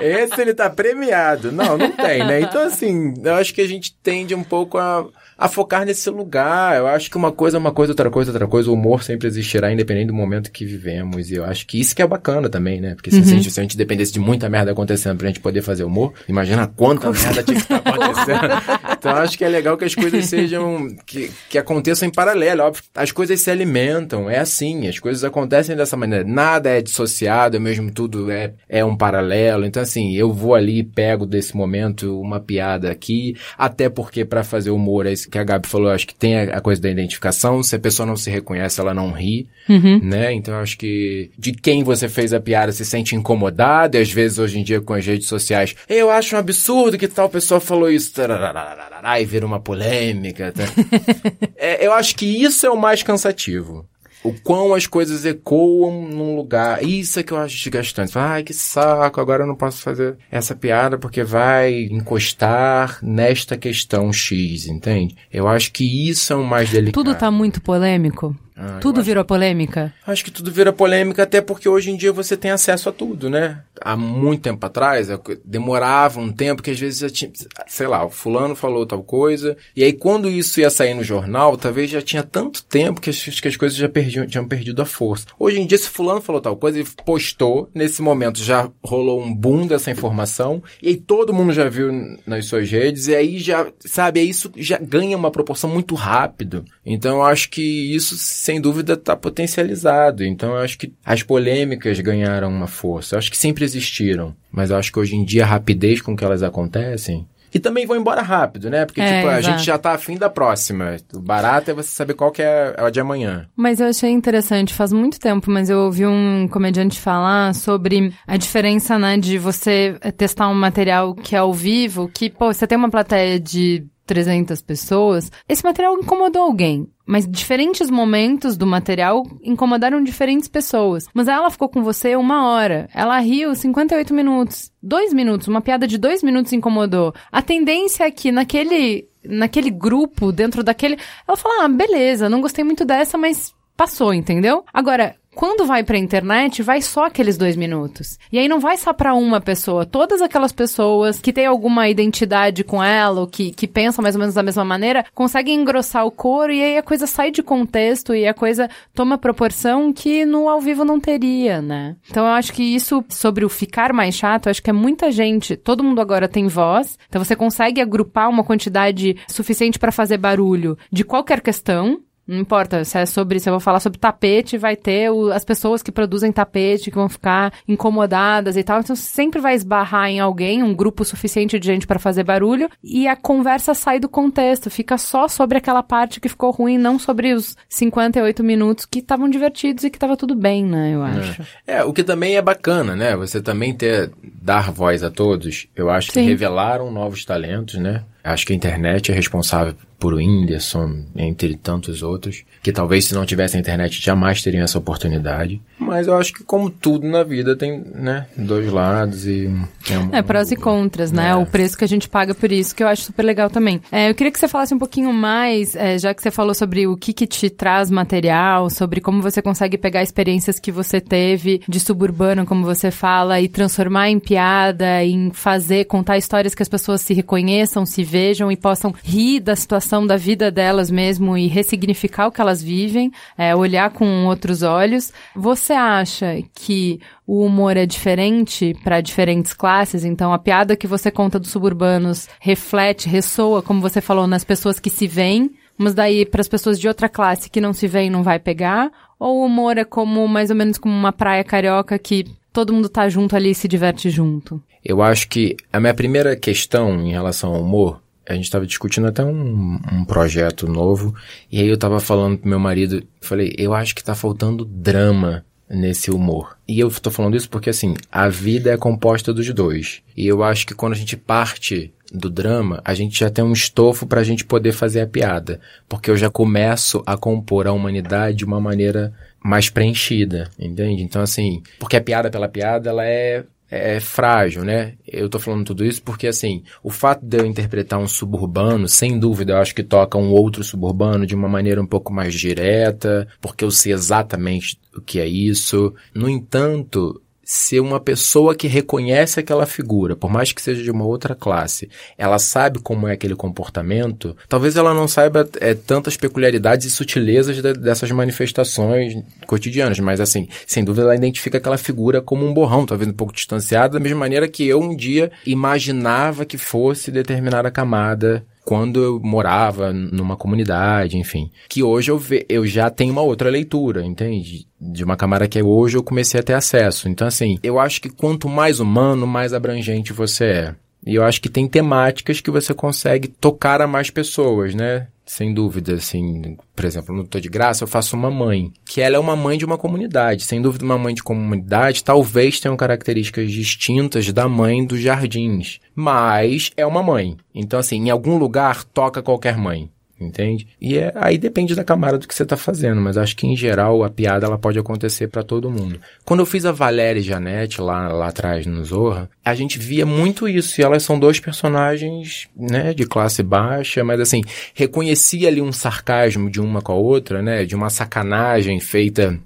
Esse ele tá premiado. Não, não tem, né? Então, assim, eu acho que a gente tende um pouco a a focar nesse lugar. Eu acho que uma coisa é uma coisa, outra coisa, outra coisa. O humor sempre existirá, independente do momento que vivemos. E eu acho que isso que é bacana também, né? Porque se, uhum. a, gente, se a gente dependesse de muita merda acontecendo pra gente poder fazer humor, imagina quanta merda tinha que estar tá acontecendo. então eu acho que é legal que as coisas sejam. que, que aconteçam em paralelo. Óbvio, as coisas se alimentam. É assim, as coisas acontecem dessa maneira. Nada é dissociado, é mesmo tudo é, é um paralelo. Então, assim, eu vou ali, pego desse momento uma piada aqui, até porque para fazer humor é que a Gabi falou, acho que tem a, coisa da identificação. Se a pessoa não se reconhece, ela não ri, uhum. né? Então acho que de quem você fez a piada se sente incomodado. E às vezes hoje em dia com as redes sociais, eu acho um absurdo que tal pessoa falou isso, e vira uma polêmica. Tá? (laughs) é, eu acho que isso é o mais cansativo o quão as coisas ecoam num lugar. Isso é que eu acho desgastante. Ai, que saco, agora eu não posso fazer essa piada porque vai encostar nesta questão X, entende? Eu acho que isso é o mais delicado. Tudo tá muito polêmico. Ah, tudo virou acho, polêmica? Acho que tudo vira polêmica, até porque hoje em dia você tem acesso a tudo, né? Há muito tempo atrás, demorava um tempo que às vezes já tinha, sei lá, o fulano falou tal coisa, e aí quando isso ia sair no jornal, talvez já tinha tanto tempo que as, que as coisas já perdiam, tinham perdido a força. Hoje em dia, se fulano falou tal coisa e postou, nesse momento já rolou um boom dessa informação, e aí todo mundo já viu nas suas redes, e aí já, sabe, isso já ganha uma proporção muito rápido. Então eu acho que isso sem dúvida está potencializado. Então eu acho que as polêmicas ganharam uma força. Eu acho que sempre existiram, mas eu acho que hoje em dia a rapidez com que elas acontecem e também vão embora rápido, né? Porque, é, tipo, a gente já tá afim da próxima. O barato é você saber qual que é a de amanhã. Mas eu achei interessante, faz muito tempo, mas eu ouvi um comediante falar sobre a diferença, né, de você testar um material que é ao vivo, que, pô, você tem uma plateia de 300 pessoas, esse material incomodou alguém. Mas diferentes momentos do material incomodaram diferentes pessoas. Mas ela ficou com você uma hora. Ela riu 58 minutos. Dois minutos. Uma piada de dois minutos incomodou. A tendência é que naquele, naquele grupo, dentro daquele. Ela fala: ah, beleza, não gostei muito dessa, mas passou, entendeu? Agora, Quando vai pra internet, vai só aqueles dois minutos. E aí não vai só pra uma pessoa. Todas aquelas pessoas que têm alguma identidade com ela, ou que, que pensam mais ou menos da mesma maneira, conseguem engrossar o coro e aí a coisa sai de contexto e a coisa toma proporção que no ao vivo não teria, né? Então eu acho que isso sobre o ficar mais chato, eu acho que é muita gente, todo mundo agora tem voz, então você consegue agrupar uma quantidade suficiente para fazer barulho de qualquer questão, não importa se é sobre, se eu vou falar sobre tapete, vai ter o, as pessoas que produzem tapete que vão ficar incomodadas e tal. Então sempre vai esbarrar em alguém, um grupo suficiente de gente para fazer barulho e a conversa sai do contexto, fica só sobre aquela parte que ficou ruim, não sobre os 58 minutos que estavam divertidos e que tava tudo bem, né, eu acho. É. é, o que também é bacana, né? Você também ter dar voz a todos. Eu acho Sim. que revelaram novos talentos, né? Acho que a internet é responsável por Whindersson, entre tantos outros, que talvez se não tivesse a internet jamais teriam essa oportunidade. Mas eu acho que como tudo na vida tem, né, dois lados e... É, um, é prós um, e contras, né? É. O preço que a gente paga por isso, que eu acho super legal também. É, eu queria que você falasse um pouquinho mais, é, já que você falou sobre o que, que te traz material, sobre como você consegue pegar experiências que você teve de suburbano, como você fala, e transformar em piada, em fazer, contar histórias que as pessoas se reconheçam, se vejam e possam rir da situação da vida delas mesmo e ressignificar o que elas vivem, é, olhar com outros olhos. Você acha que o humor é diferente para diferentes classes? Então, a piada que você conta dos suburbanos reflete, ressoa, como você falou, nas pessoas que se veem, mas daí para as pessoas de outra classe que não se veem não vai pegar? Ou o humor é como mais ou menos como uma praia carioca que todo mundo tá junto ali e se diverte junto? Eu acho que a minha primeira questão em relação ao humor a gente estava discutindo até um, um, projeto novo, e aí eu estava falando pro meu marido, falei, eu acho que tá faltando drama nesse humor. E eu tô falando isso porque, assim, a vida é composta dos dois. E eu acho que quando a gente parte do drama, a gente já tem um estofo para a gente poder fazer a piada. Porque eu já começo a compor a humanidade de uma maneira mais preenchida, entende? Então, assim, porque a piada pela piada, ela é é frágil, né? Eu tô falando tudo isso porque, assim, o fato de eu interpretar um suburbano, sem dúvida, eu acho que toca um outro suburbano de uma maneira um pouco mais direta, porque eu sei exatamente o que é isso. No entanto, ser uma pessoa que reconhece aquela figura, por mais que seja de uma outra classe, ela sabe como é aquele comportamento, talvez ela não saiba é, tantas peculiaridades e sutilezas de, dessas manifestações cotidianas, mas assim, sem dúvida ela identifica aquela figura como um borrão, talvez um pouco distanciado, da mesma maneira que eu um dia imaginava que fosse determinada camada quando eu morava numa comunidade, enfim. Que hoje eu, ve, eu já tenho uma outra leitura, entende? De uma camada que hoje eu comecei a ter acesso. Então, assim, eu acho que quanto mais humano, mais abrangente você é. E eu acho que tem temáticas que você consegue tocar a mais pessoas, né? Sem dúvida, assim, por exemplo, no Tô de Graça, eu faço uma mãe, que ela é uma mãe de uma comunidade. Sem dúvida, uma mãe de comunidade talvez tenha características distintas da mãe dos jardins, mas é uma mãe. Então, assim, em algum lugar toca qualquer mãe entende? E é, aí depende da camada do que você está fazendo, mas acho que em geral a piada ela pode acontecer para todo mundo. Quando eu fiz a Valéria e Janete lá, lá atrás no Zorra, a gente via muito isso, e elas são dois personagens, né, de classe baixa, mas assim, reconhecia ali um sarcasmo de uma com a outra, né, de uma sacanagem feita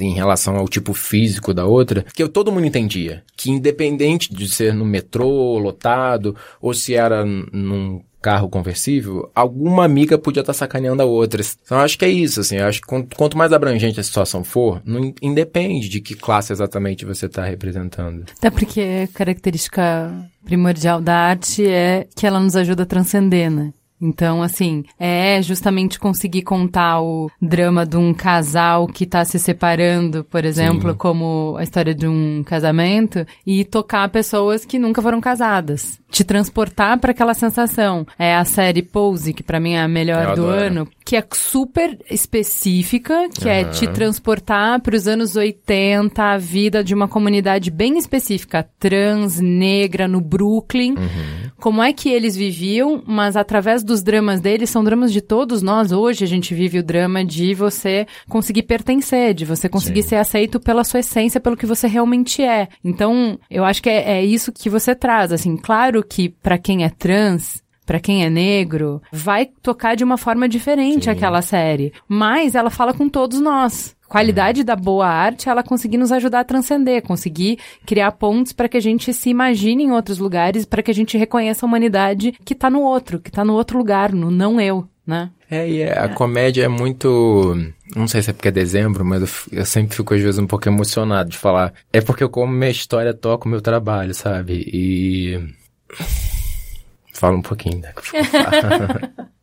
em relação ao tipo físico da outra, que eu, todo mundo entendia. Que independente de ser no metrô, lotado, ou se era num carro conversível, alguma amiga podia estar tá sacaneando a outra. Então, acho que é isso, assim. Acho que quanto, mais abrangente a situação for, não independe de que classe exatamente você está representando. Até porque a característica primordial da arte é que ela nos ajuda a transcender, né? Então, assim, é justamente conseguir contar o drama de um casal que tá se separando, por exemplo, Sim. como a história de um casamento, e tocar pessoas que nunca foram casadas. Te transportar para aquela sensação. É a série Pose, que para mim é a melhor Eu do adoro. ano, que é super específica, que uhum. é te transportar para os anos 80, a vida de uma comunidade bem específica, trans, negra, no Brooklyn. Uhum. Como é que eles viviam, mas através dos dramas deles, são dramas de todos nós. Hoje a gente vive o drama de você conseguir pertencer, de você conseguir Sim. ser aceito pela sua essência, pelo que você realmente é. Então, eu acho que é, é isso que você traz. Assim, claro que para quem é trans, para quem é negro, vai tocar de uma forma diferente Sim. aquela série. Mas ela fala com todos nós qualidade da boa arte ela conseguir nos ajudar a transcender, conseguir criar pontes para que a gente se imagine em outros lugares, para que a gente reconheça a humanidade que está no outro, que está no outro lugar, no não eu, né? É, e é, a comédia é muito. Não sei se é porque é dezembro, mas eu, eu, sempre fico às vezes um pouco emocionado de falar. É porque eu, como minha história toca o meu trabalho, sabe? E. (laughs) Fala um pouquinho, né? (laughs)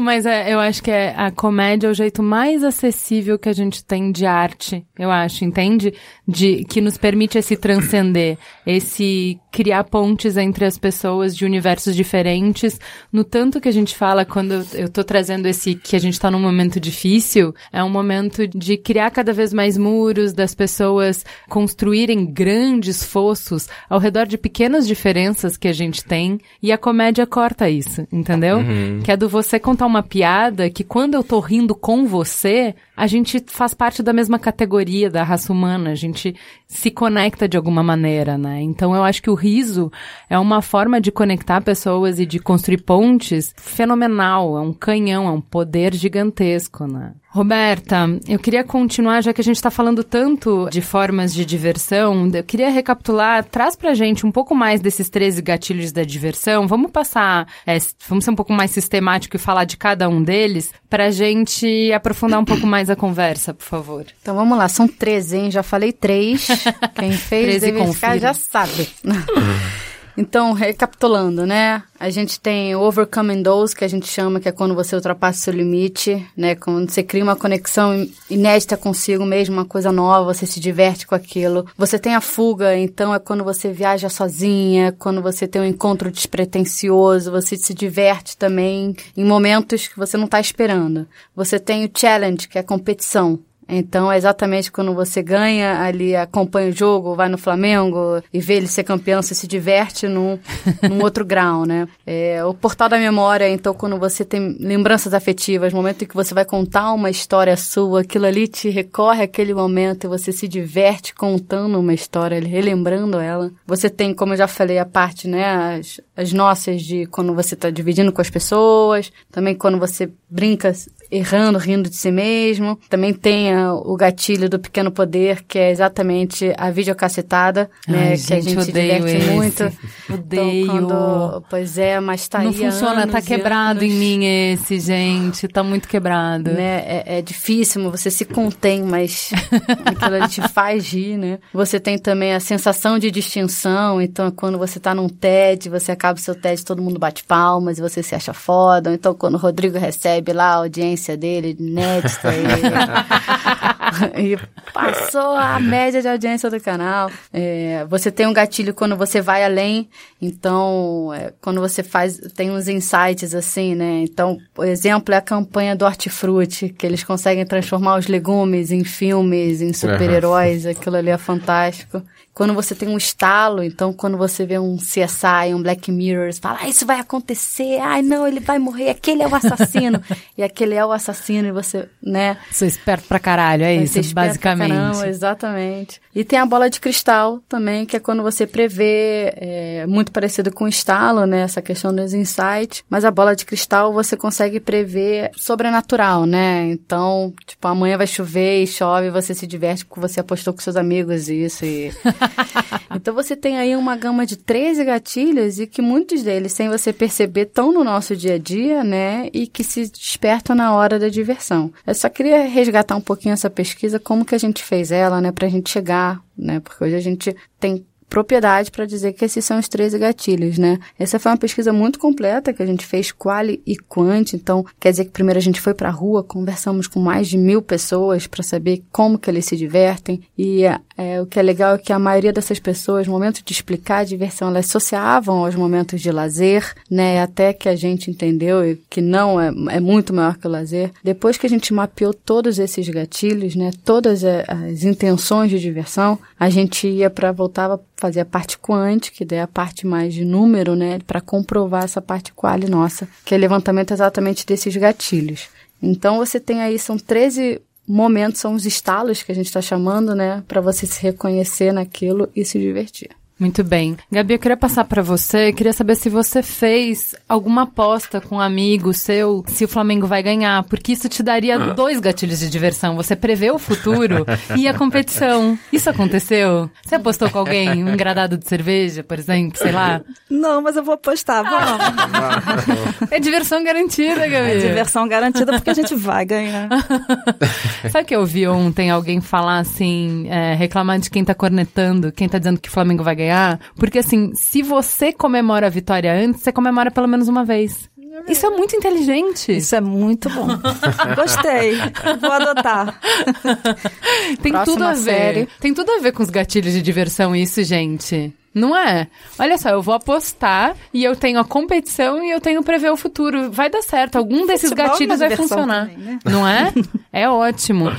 Mas é, eu acho que é, a comédia é o jeito mais acessível que a gente tem de arte, eu acho, entende? De, que nos permite esse transcender, esse criar pontes entre as pessoas de universos diferentes. No tanto que a gente fala quando eu, tô trazendo esse que a gente tá num momento difícil, é um momento de criar cada vez mais muros, das pessoas construírem grandes fossos ao redor de pequenas diferenças que a gente tem, e a comédia corta isso, entendeu? Uhum. Que é do você contar uma piada que quando eu tô rindo com você, a gente faz parte da mesma categoria da raça humana, a gente se conecta de alguma maneira, né? Então eu acho que o riso é uma forma de conectar pessoas e de construir pontes fenomenal, é um canhão, é um poder gigantesco, né? Roberta, eu queria continuar, já que a gente está falando tanto de formas de diversão, eu queria recapitular, traz pra gente um pouco mais desses 13 gatilhos da diversão. Vamos passar, é, vamos ser um pouco mais sistemático e falar de cada um deles, pra gente aprofundar um pouco mais a conversa, por favor. Então vamos lá, são 13, hein? Já falei três. (laughs) Quem fez deve ficar já sabe. (laughs) Então, recapitulando, né? A gente tem o overcoming those, que a gente chama, que é quando você ultrapassa seu limite, né? Quando você cria uma conexão inédita consigo mesmo, uma coisa nova, você se diverte com aquilo. Você tem a fuga, então é quando você viaja sozinha, quando você tem um encontro despretensioso, você se diverte também em momentos que você não está esperando. Você tem o challenge, que é a competição. Então, é exatamente quando você ganha ali, acompanha o jogo, vai no Flamengo e vê ele ser campeão, você se diverte num, (laughs) num outro grau, né? É, o portal da memória, então, quando você tem lembranças afetivas, momento em que você vai contar uma história sua, aquilo ali te recorre aquele momento e você se diverte contando uma história, relembrando ela. Você tem, como eu já falei, a parte, né, as, as nossas de quando você está dividindo com as pessoas, também quando você brinca errando, rindo de si mesmo. Também tem a, o gatilho do pequeno poder, que é exatamente a videocacetada, né? Ai, que a gente diverte esse. muito. (laughs) Odeio. Então, quando, pois é, mas tá Não funciona, tá quebrado anos. em mim esse, gente. Tá muito quebrado. Né? É, é difícil, você se contém, mas (laughs) aquilo ali te faz rir, né? Você tem também a sensação de distinção, então quando você tá num TED, você acaba o seu TED, todo mundo bate palmas e você se acha foda. Então quando o Rodrigo recebe lá a audiência audiência dele, inédita. e, (laughs) e passou a média de audiência do canal. É, você tem um gatilho quando você vai além. Então, é, quando você faz, tem uns insights assim, né? Então, por exemplo, é a campanha do Hortifruti, que eles conseguem transformar os legumes em filmes, em super-heróis. Uhum. Aquilo ali é fantástico. Quando você tem um estalo, então quando você vê um CSI, um Black Mirror, você fala, ah, isso vai acontecer, ai não, ele vai morrer, aquele é o assassino. (laughs) e aquele é o assassino e você, né? Sou esperto pra caralho, é isso, basicamente. Caramba, exatamente. E tem a bola de cristal também, que é quando você prevê, é, muito parecido com o estalo, né? Essa questão dos insights. Mas a bola de cristal você consegue prever sobrenatural, né? Então, tipo, amanhã vai chover e chove, você se diverte porque você apostou com seus amigos isso e (laughs) (laughs) então você tem aí uma gama de 13 gatilhos e que muitos deles, sem você perceber, estão no nosso dia a dia, né? E que se despertam na hora da diversão. Eu só queria resgatar um pouquinho essa pesquisa, como que a gente fez ela, né? Pra gente chegar, né? Porque hoje a gente tem propriedade para dizer que esses são os 13 gatilhos, né? Essa foi uma pesquisa muito completa que a gente fez quali e quant, então quer dizer que primeiro a gente foi para a rua, conversamos com mais de mil pessoas para saber como que eles se divertem e é, o que é legal é que a maioria dessas pessoas, no momento de explicar a diversão, elas associavam aos momentos de lazer, né? Até que a gente entendeu que não é, é muito maior que o lazer. Depois que a gente mapeou todos esses gatilhos, né? Todas as intenções de diversão, a gente ia para voltava fazer a parte quant, que é a parte mais de número, né, para comprovar essa parte quali nossa, que é levantamento exatamente desses gatilhos. Então você tem aí, são 13 momentos, são os estalos que a gente está chamando, né, para você se reconhecer naquilo e se divertir. Muito bem. Gabi, eu queria passar para você, queria saber se você fez alguma aposta com um amigo seu, se o Flamengo vai ganhar, porque isso te daria ah. dois gatilhos de diversão. Você prevê o futuro e a competição. Isso aconteceu? Você apostou com alguém, um engradado de cerveja, por exemplo, sei lá? Não, mas eu vou apostar, vamos. Ah. (laughs) é diversão garantida, Gabi. É diversão garantida porque a gente vai ganhar. (laughs) Sabe que eu ouvi ontem alguém falar assim, é, reclamar de quem tá cornetando, quem tá dizendo que o Flamengo vai ganhar? Porque assim, se você comemora a vitória antes, você comemora pelo menos uma vez. Isso é muito inteligente. Isso é muito bom. (laughs) Gostei. Vou adotar. (laughs) Tem Próxima tudo a ver. Série. Tem tudo a ver com os gatilhos de diversão isso, gente. Não é? Olha só, eu vou apostar e eu tenho a competição e eu tenho prever o futuro. Vai dar certo. Algum desses Futebol gatilhos vai funcionar. Também, né? Não é? (laughs) É ótimo.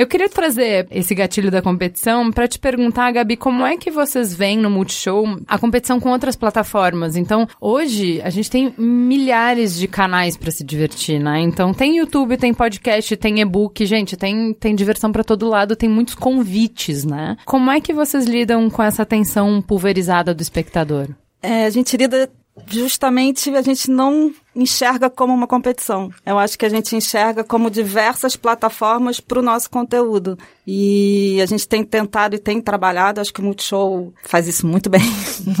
Eu queria trazer esse gatilho da competição para te perguntar, Gabi, como é que vocês veem no Multishow a competição com outras plataformas? Então, hoje a gente tem milhares de canais para se divertir, né? Então, tem YouTube, tem podcast, tem e-book, gente, tem, tem diversão para todo lado, tem muitos convites, né? Como é que vocês lidam com essa atenção pulverizada do espectador? É, a gente lida justamente a gente não enxerga como uma competição. Eu acho que a gente enxerga como diversas plataformas para o nosso conteúdo. E a gente tem tentado e tem trabalhado, acho que o Multishow faz isso muito bem.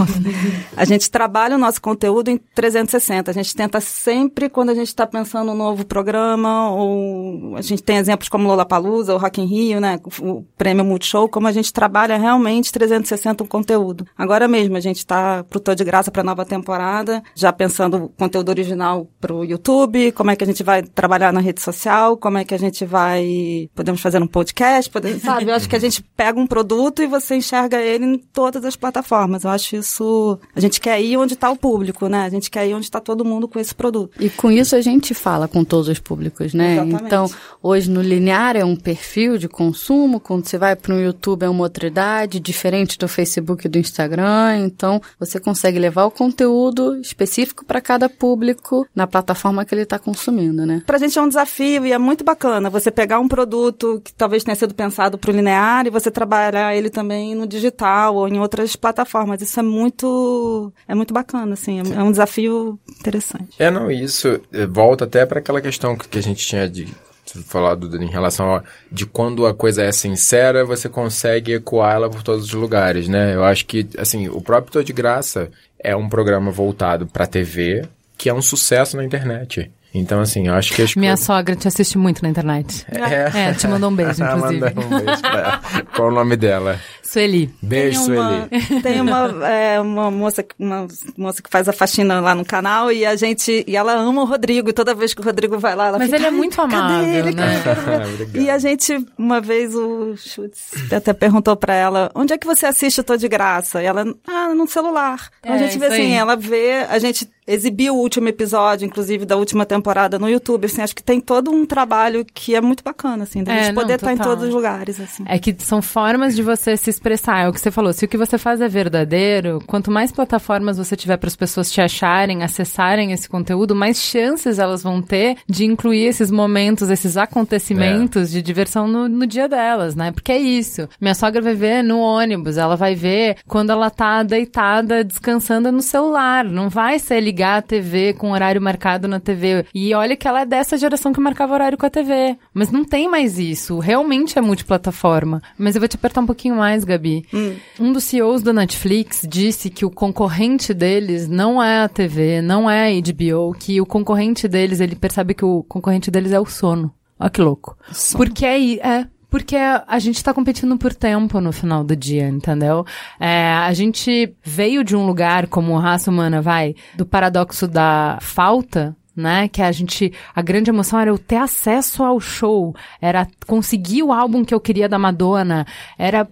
(laughs) a gente trabalha o nosso conteúdo em 360. A gente tenta sempre, quando a gente está pensando um novo programa, ou a gente tem exemplos como Lollapalooza, ou Rock in Rio, né, o prêmio Multishow, como a gente trabalha realmente 360 o conteúdo. Agora mesmo, a gente está pro Tô de Graça para nova temporada, já pensando o conteúdo original para o YouTube, como é que a gente vai trabalhar na rede social, como é que a gente vai... Podemos fazer um podcast, poder, (laughs) sabe? Eu acho que a gente pega um produto e você enxerga ele em todas as plataformas. Eu acho isso. A gente quer ir onde está o público, né? A gente quer ir onde está todo mundo com esse produto. E com isso a gente fala com todos os públicos, né? Exatamente. Então, hoje no linear é um perfil de consumo, quando você vai para um YouTube é uma outra idade, diferente do Facebook e do Instagram. Então, você consegue levar o conteúdo específico para cada público na plataforma que ele está consumindo, né? Para a gente é um desafio e é muito bacana você pegar um produto que talvez tenha sido pensado para o linear e você trabalhar ele também no digital ou em outras plataformas. Isso é muito é muito bacana, assim, é, é um desafio interessante. É, não, isso eh, volta até para aquela questão que a gente tinha de falado em relação a de quando a coisa é sincera, você consegue ecoar ela por todos os lugares, né? Eu acho que, assim, o próprio Tô de Graça é um programa voltado para TV, que é um sucesso na internet. Então, assim, eu acho que... Acho Minha sogra te assiste muito na internet. É, é te mandou um beijo, (laughs) inclusive. mandou um beijo pra... Qual o nome dela? Sueli. Beijo, tem uma, Sueli. (laughs) Tem uma, é, uma, moça, uma moça que faz a faxina lá no canal e a gente... E ela ama o Rodrigo. E toda vez que o Rodrigo vai lá, ela Mas fica... ele é muito amável, ele? né? (laughs) e a gente, uma vez, o Schutz até perguntou pra ela, onde é que você assiste Tô de Graça? E ela, ah, no celular. Então é, a gente vê assim, aí. ela vê... A gente exibiu o último episódio, inclusive, da última temporada no YouTube, assim, acho que tem todo um trabalho que é muito bacana, assim, da é, gente poder estar em todos os lugares, assim. É que são formas de você se expressar, é o que você falou, se o que você faz é verdadeiro, quanto mais plataformas você tiver para as pessoas te acharem, acessarem esse conteúdo, mais chances elas vão ter de incluir esses momentos, esses acontecimentos é. de diversão no, no dia delas, né? Porque é isso. Minha sogra vai ver no ônibus, ela vai ver quando ela tá deitada, descansando no celular, não vai ser ligada ligar a TV com horário marcado na TV. E olha que ela é dessa geração que marcava horário com a TV. Mas não tem mais isso. Realmente é multiplataforma. Mas eu vou te apertar um pouquinho mais, Gabi. Hum. Um dos CEOs da Netflix disse que o concorrente deles não é a TV, não é a HBO, que o concorrente deles, ele percebe que o concorrente deles é o sono. Olha que louco. Sono. Porque é, é porque a gente está competindo por tempo no final do dia, entendeu? É, a gente veio de um lugar como raça humana, vai, do paradoxo da falta, né? Que a gente, a grande emoção era eu ter acesso ao show, era conseguir o álbum que eu queria da Madonna, era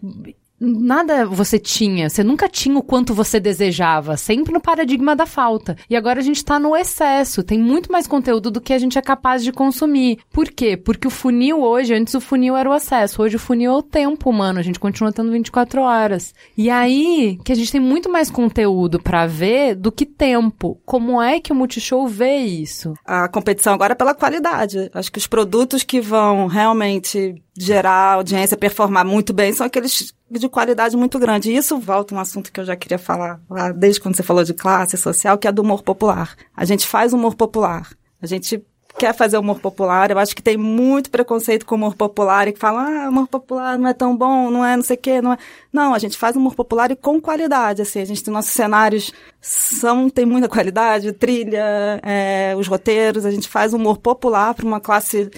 nada você tinha, você nunca tinha o quanto você desejava, sempre no paradigma da falta. E agora a gente tá no excesso, tem muito mais conteúdo do que a gente é capaz de consumir. Por quê? Porque o funil hoje, antes o funil era o acesso, hoje o funil é o tempo humano, a gente continua tendo 24 horas. E aí que a gente tem muito mais conteúdo para ver do que tempo. Como é que o Multishow vê isso? A competição agora é pela qualidade. Acho que os produtos que vão realmente gerar audiência, performar muito bem, são aqueles de qualidade muito grande. E isso volta a um assunto que eu já queria falar lá desde quando você falou de classe social, que é do humor popular. A gente faz humor popular. A gente quer fazer humor popular. Eu acho que tem muito preconceito com humor popular e que fala, ah, humor popular não é tão bom, não é não sei o quê, não é. Não, a gente faz humor popular e com qualidade, assim. A gente tem nossos cenários são, tem muita qualidade, trilha, é, os roteiros, a gente faz humor popular para uma classe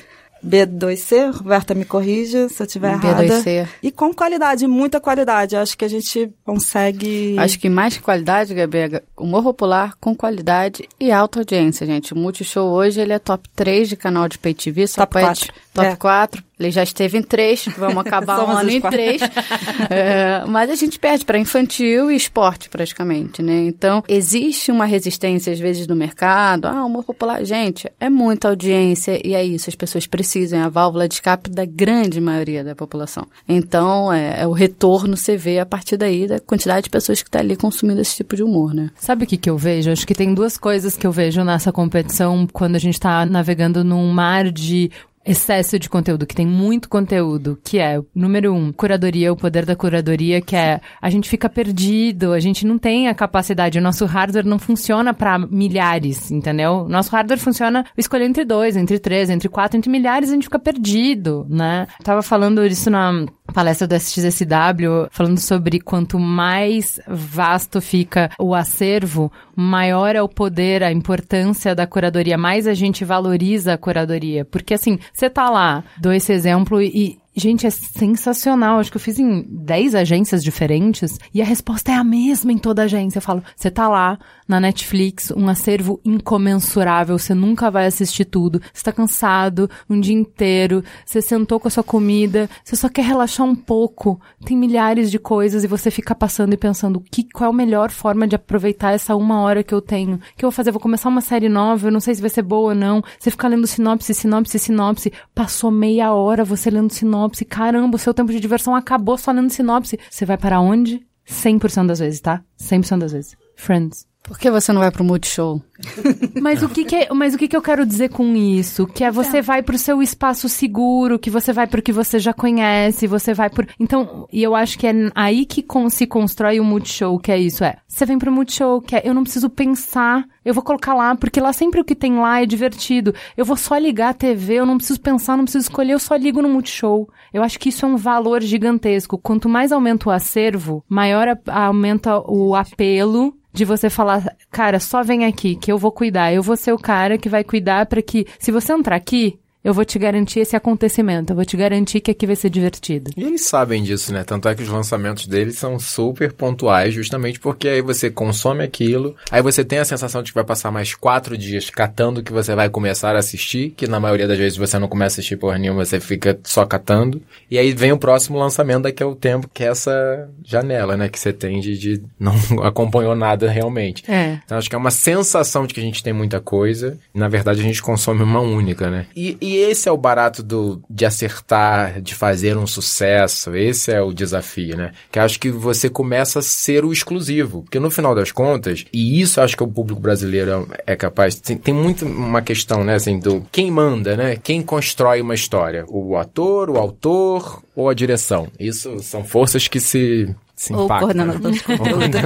B2C, Roberta me corrija se eu estiver errada. B2C. E com qualidade, muita qualidade. Acho que a gente consegue. Acho que mais que qualidade, Gabi, é humor popular com qualidade e alta audiência, gente. O Multishow hoje ele é top 3 de canal de pay TV, só top 4. Top é. 4. Ele já esteve em três, vamos acabar (laughs) um ano em três. (laughs) é, mas a gente perde para infantil e esporte, praticamente, né? Então, existe uma resistência, às vezes, no mercado. Ah, humor popular. Gente, é muita audiência e é isso. As pessoas precisam. É a válvula de escape da grande maioria da população. Então, é, é o retorno você vê a partir daí da quantidade de pessoas que está ali consumindo esse tipo de humor, né? Sabe o que, que eu vejo? Acho que tem duas coisas que eu vejo nessa competição quando a gente está navegando num mar de excesso de conteúdo, que tem muito conteúdo, que é, número um, curadoria, o poder da curadoria, que é a gente fica perdido, a gente não tem a capacidade, o nosso hardware não funciona para milhares, entendeu? Nosso hardware funciona escolher entre dois, entre três, entre quatro, entre milhares, a gente fica perdido, né? Tava falando isso na palestra do SXSW, falando sobre quanto mais vasto fica o acervo, maior é o poder, a importância da curadoria, mais a gente valoriza a curadoria. Porque assim, você tá lá, dou esse exemplo e Gente, é sensacional. Acho que eu fiz em 10 agências diferentes e a resposta é a mesma em toda agência. Eu falo, você tá lá na Netflix, um acervo incomensurável, você nunca vai assistir tudo, você tá cansado um dia inteiro, você sentou com a sua comida, você só quer relaxar um pouco. Tem milhares de coisas e você fica passando e pensando que, qual é a melhor forma de aproveitar essa uma hora que eu tenho. O que eu vou fazer? vou começar uma série nova, eu não sei se vai ser boa ou não. Você fica lendo sinopse, sinopse, sinopse. Passou meia hora você lendo sinopse sinopse. Caramba, o seu tempo de diversão acabou só lendo sinopse. Você vai para onde? 100% das vezes, tá? 100% das vezes. Friends. Por que você não vai pro Multishow? (laughs) mas o que, que é, mas o que, que eu quero dizer com isso? Que é você vai pro seu espaço seguro, que você vai pro que você já conhece, você vai por. Então, e eu acho que é aí que se constrói o Multishow, que é isso, é. Você vem pro Multishow, que é eu não preciso pensar, eu vou colocar lá, porque lá sempre o que tem lá é divertido. Eu vou só ligar a TV, eu não preciso pensar, não preciso escolher, eu só ligo no Multishow. Eu acho que isso é um valor gigantesco. Quanto mais aumenta o acervo, maior aumenta o apelo de você falar, cara, só vem aqui que eu vou cuidar. Eu vou ser o cara que vai cuidar para que, se você entrar aqui, eu vou te garantir esse acontecimento, eu vou te garantir que aqui vai ser divertido. E eles sabem disso, né? Tanto é que os lançamentos deles são super pontuais, justamente porque aí você consome aquilo, aí você tem a sensação de que vai passar mais quatro dias catando que você vai começar a assistir, que na maioria das vezes você não começa a assistir por nenhuma, você fica só catando, e aí vem o próximo lançamento daqui ao tempo, que é essa janela, né? Que você tem de, de (laughs) não acompanhou nada realmente. É. Então acho que é uma sensação de que a gente tem muita coisa, e na verdade a gente consome uma única, né? E, e e esse é o barato do, de acertar, de fazer um sucesso. Esse é o desafio, né? Que acho que você começa a ser o exclusivo. Porque no final das contas, e isso acho que o público brasileiro é capaz. Tem, tem muito uma questão, né? Assim, do quem manda, né? Quem constrói uma história? O ator, o autor ou a direção? Isso são forças que se, se ou impactam. Ou coordenador de (laughs) conteúdo.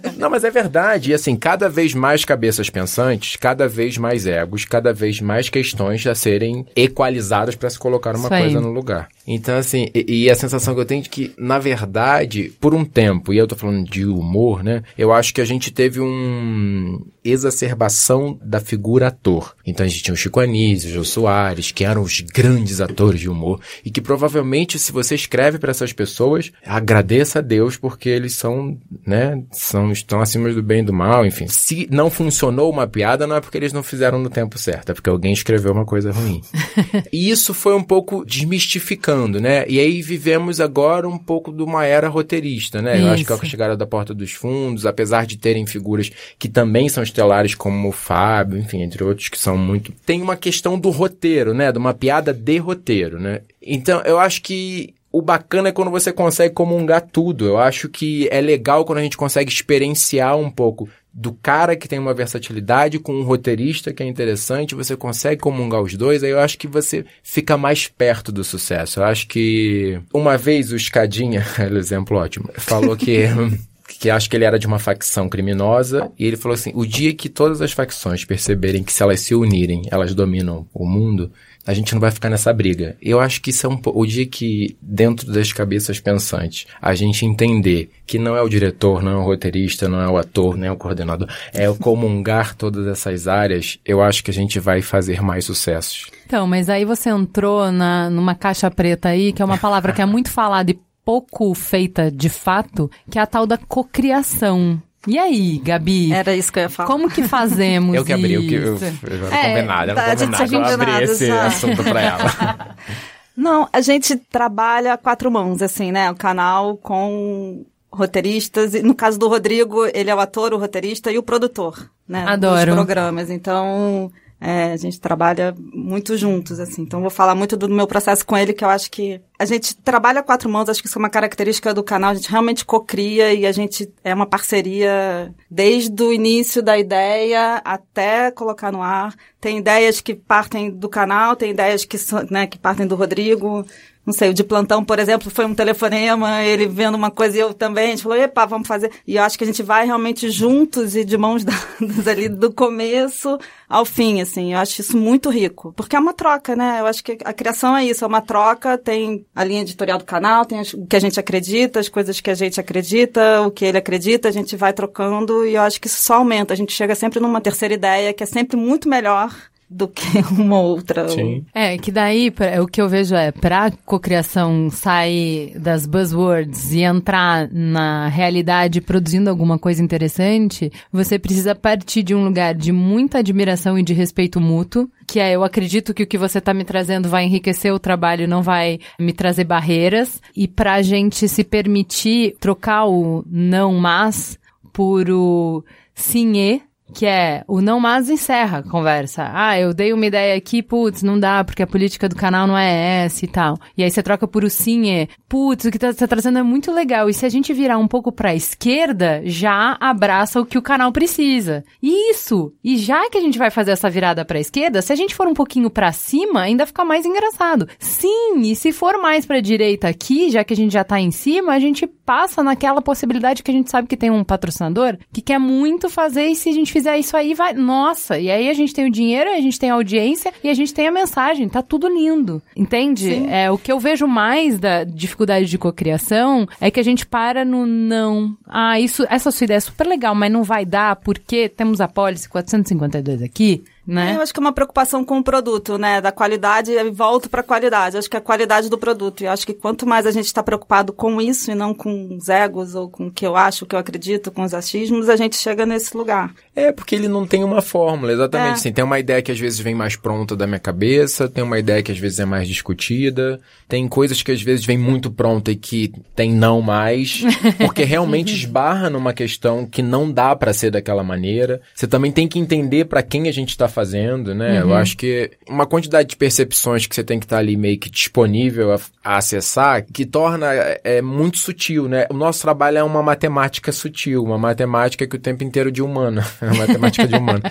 (laughs) Não, mas é verdade. E assim, cada vez mais cabeças pensantes, cada vez mais egos, cada vez mais questões a serem equalizadas para se colocar uma coisa no lugar. Então, assim, e, e, a sensação que eu tenho de que, na verdade, por um tempo, e eu tô falando de humor, né? Eu acho que a gente teve um exacerbação da figura ator. Então a gente tinha o Chico Anísio, o Jô Soares, que eram os grandes atores de humor, e que provavelmente, se você escreve para essas pessoas, agradeça a Deus porque eles são, né, são, estão acima do bem e do mal, enfim. Se não funcionou uma piada, não é porque eles não fizeram no tempo certo, é porque alguém escreveu uma coisa ruim. (laughs) e isso foi um pouco desmistificando né? E aí vivemos agora um pouco de uma era roteirista, né? Isso. Eu acho que é a chegada da Porta dos Fundos, apesar de terem figuras que também são estelares, como o Fábio, enfim, entre outros que são muito. Tem uma questão do roteiro, né? De uma piada de roteiro, né? Então, eu acho que o bacana é quando você consegue comungar tudo. Eu acho que é legal quando a gente consegue experienciar um pouco do cara que tem uma versatilidade com um roteirista que é interessante, você consegue comungar os dois, aí eu acho que você fica mais perto do sucesso. Eu acho que uma vez o Escadinha, (laughs) exemplo ótimo, falou que (laughs) que acho que ele era de uma facção criminosa, e ele falou assim: o dia que todas as facções perceberem que se elas se unirem, elas dominam o mundo, a gente não vai ficar nessa briga. Eu acho que isso é um o dia que, dentro das cabeças pensantes, a gente entender que não é o diretor, não é o roteirista, não é o ator, nem é o coordenador, é o comungar todas essas áreas, eu acho que a gente vai fazer mais sucessos. Então, mas aí você entrou na, numa caixa preta aí, que é uma palavra que é muito falada e pouco feita de fato, que é a tal da cocriação. E aí, Gabi? Era isso que eu ia falar. Como que fazemos (laughs) Eu que abri, eu que eu, isso? eu, eu É, combinado, eu não tá, combinado, eu abri combinado, esse já. assunto pra ela. (laughs) Não, a gente trabalha quatro mãos, assim, né? O canal com roteiristas. E no caso do Rodrigo, ele é o ator, o roteirista e o produtor, né? Adoro. Dos programas. Então, é, a gente trabalha muito juntos, assim. Então, vou falar muito do meu processo com ele, que eu acho que a gente trabalha quatro mãos, acho que isso é uma característica do canal. A gente realmente cocria e a gente é uma parceria desde o início da ideia até colocar no ar. Tem ideias que partem do canal, tem ideias que, né, que partem do Rodrigo. Não sei, o de plantão, por exemplo, foi um telefonema, ele vendo uma coisa e eu também, a gente falou, epa, vamos fazer. E eu acho que a gente vai realmente juntos e de mãos (laughs) dadas ali do começo ao fim, assim. Eu acho isso muito rico. Porque é uma troca, né? Eu acho que a criação é isso, é uma troca, tem a linha editorial do canal, tem o que a gente acredita, as coisas que a gente acredita, o que ele acredita, a gente vai trocando e eu acho que isso só aumenta. A gente chega sempre numa terceira ideia que é sempre muito melhor do que (laughs) uma outra. Sim. É, que daí pra- o que eu vejo é, pra cocriação sair das buzzwords e entrar na realidade produzindo alguma coisa interessante, você precisa partir de um lugar de muita admiração e de respeito mútuo, que é, eu acredito que o que você tá me trazendo vai enriquecer o trabalho, não vai me trazer barreiras, e pra gente se permitir trocar o não mas por o sim e, que é o não mas encerra a conversa. Ah, eu dei uma ideia aqui, putz, não dá, porque a política do canal não é essa e tal. E aí você troca por o sim e, putz, o que tá, tá trazendo é muito legal. E se a gente virar um pouco pra esquerda, já abraça o que o canal precisa. Isso! E já que a gente vai fazer essa virada pra esquerda, se a gente for um pouquinho pra cima, ainda fica mais engraçado. Sim, e se for mais pra direita aqui, já que a gente já tá em cima, a gente passa naquela possibilidade que a gente sabe que tem um patrocinador que quer muito fazer e se a gente fizer isso aí, vai. Nossa! E aí a gente tem o dinheiro, a gente tem a audiência e a gente tem a mensagem. Tá tudo lindo. Entende? É, o que eu vejo mais da dificuldade de cocriação é que a gente para no não. Ah, isso, essa sua ideia é super legal, mas não vai dar porque temos a pólice 452 aqui, né? Eu acho que é uma preocupação com o produto, né? Da qualidade e volto para a qualidade. Eu acho que é a qualidade do produto. E acho que quanto mais a gente está preocupado com isso e não com os egos ou com o que eu acho, o que eu acredito, com os achismos, a gente chega nesse lugar. É, porque ele não tem uma fórmula, exatamente. É. Assim, tem uma ideia que às vezes vem mais pronta da minha cabeça, tem uma ideia que às vezes é mais discutida, tem coisas que às vezes vem muito pronta e que tem não mais, (laughs) porque realmente esbarra numa questão que não dá pra ser daquela maneira. Você também tem que entender pra quem a gente tá fazendo, né? Eu acho que uma quantidade de percepções que você tem que estar ali meio que disponível a, a acessar, que torna é, é muito sutil, né? O nosso trabalho é uma matemática sutil, uma matemática que o tempo inteiro de humana, (laughs) a matemática de humano.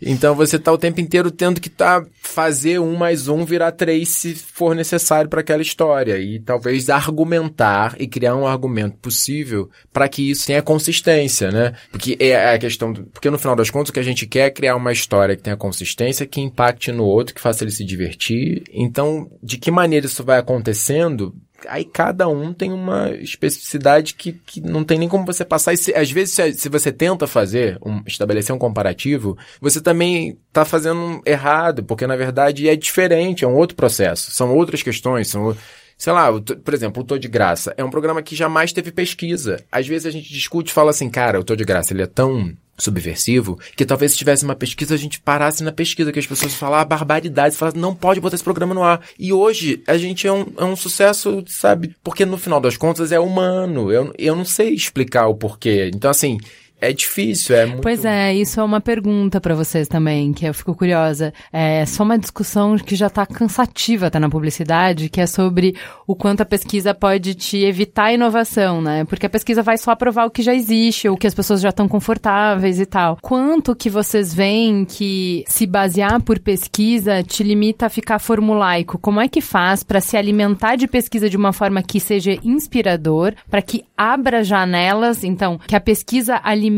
Então você tá o tempo inteiro tendo que tá fazer um mais um virar três se for necessário para aquela história e talvez argumentar e criar um argumento possível para que isso tenha consistência, né? Porque é a questão, do- porque no final das contas o que a gente quer é criar uma história que tenha consistência, que impacte no outro, que faça ele se divertir. Então, de que maneira isso vai acontecendo? Aí cada um tem uma especificidade que, que não tem nem como você passar. E se- às vezes, se, se você tenta fazer, um- estabelecer um comparativo, você também está fazendo errado, porque na verdade é diferente, é um outro processo. São outras questões, são. Sei lá, Tô- por exemplo, o Tô de Graça é um programa que jamais teve pesquisa. Às vezes a gente discute e fala assim, cara, o Tô de Graça, ele é tão subversivo, que talvez se tivesse uma pesquisa, a gente parasse na pesquisa, que as pessoas falavam barbaridades, falavam, não pode botar esse programa no ar. E hoje, a gente é um, é um sucesso, sabe? Porque no final das contas é humano. Eu, eu não sei explicar o porquê. Então, assim, é difícil, é muito... Pois é, isso é uma pergunta para vocês também, que eu fico curiosa. É só uma discussão que já tá cansativa, tá na publicidade, que é sobre o quanto a pesquisa pode te evitar a inovação, né? Porque a pesquisa vai só provar o que já existe, ou que as pessoas já estão confortáveis e tal. Quanto que vocês veem que se basear por pesquisa te limita a ficar formulaico? Como é que faz para se alimentar de pesquisa de uma forma que seja inspirador, para que abra janelas, então, que a pesquisa alimente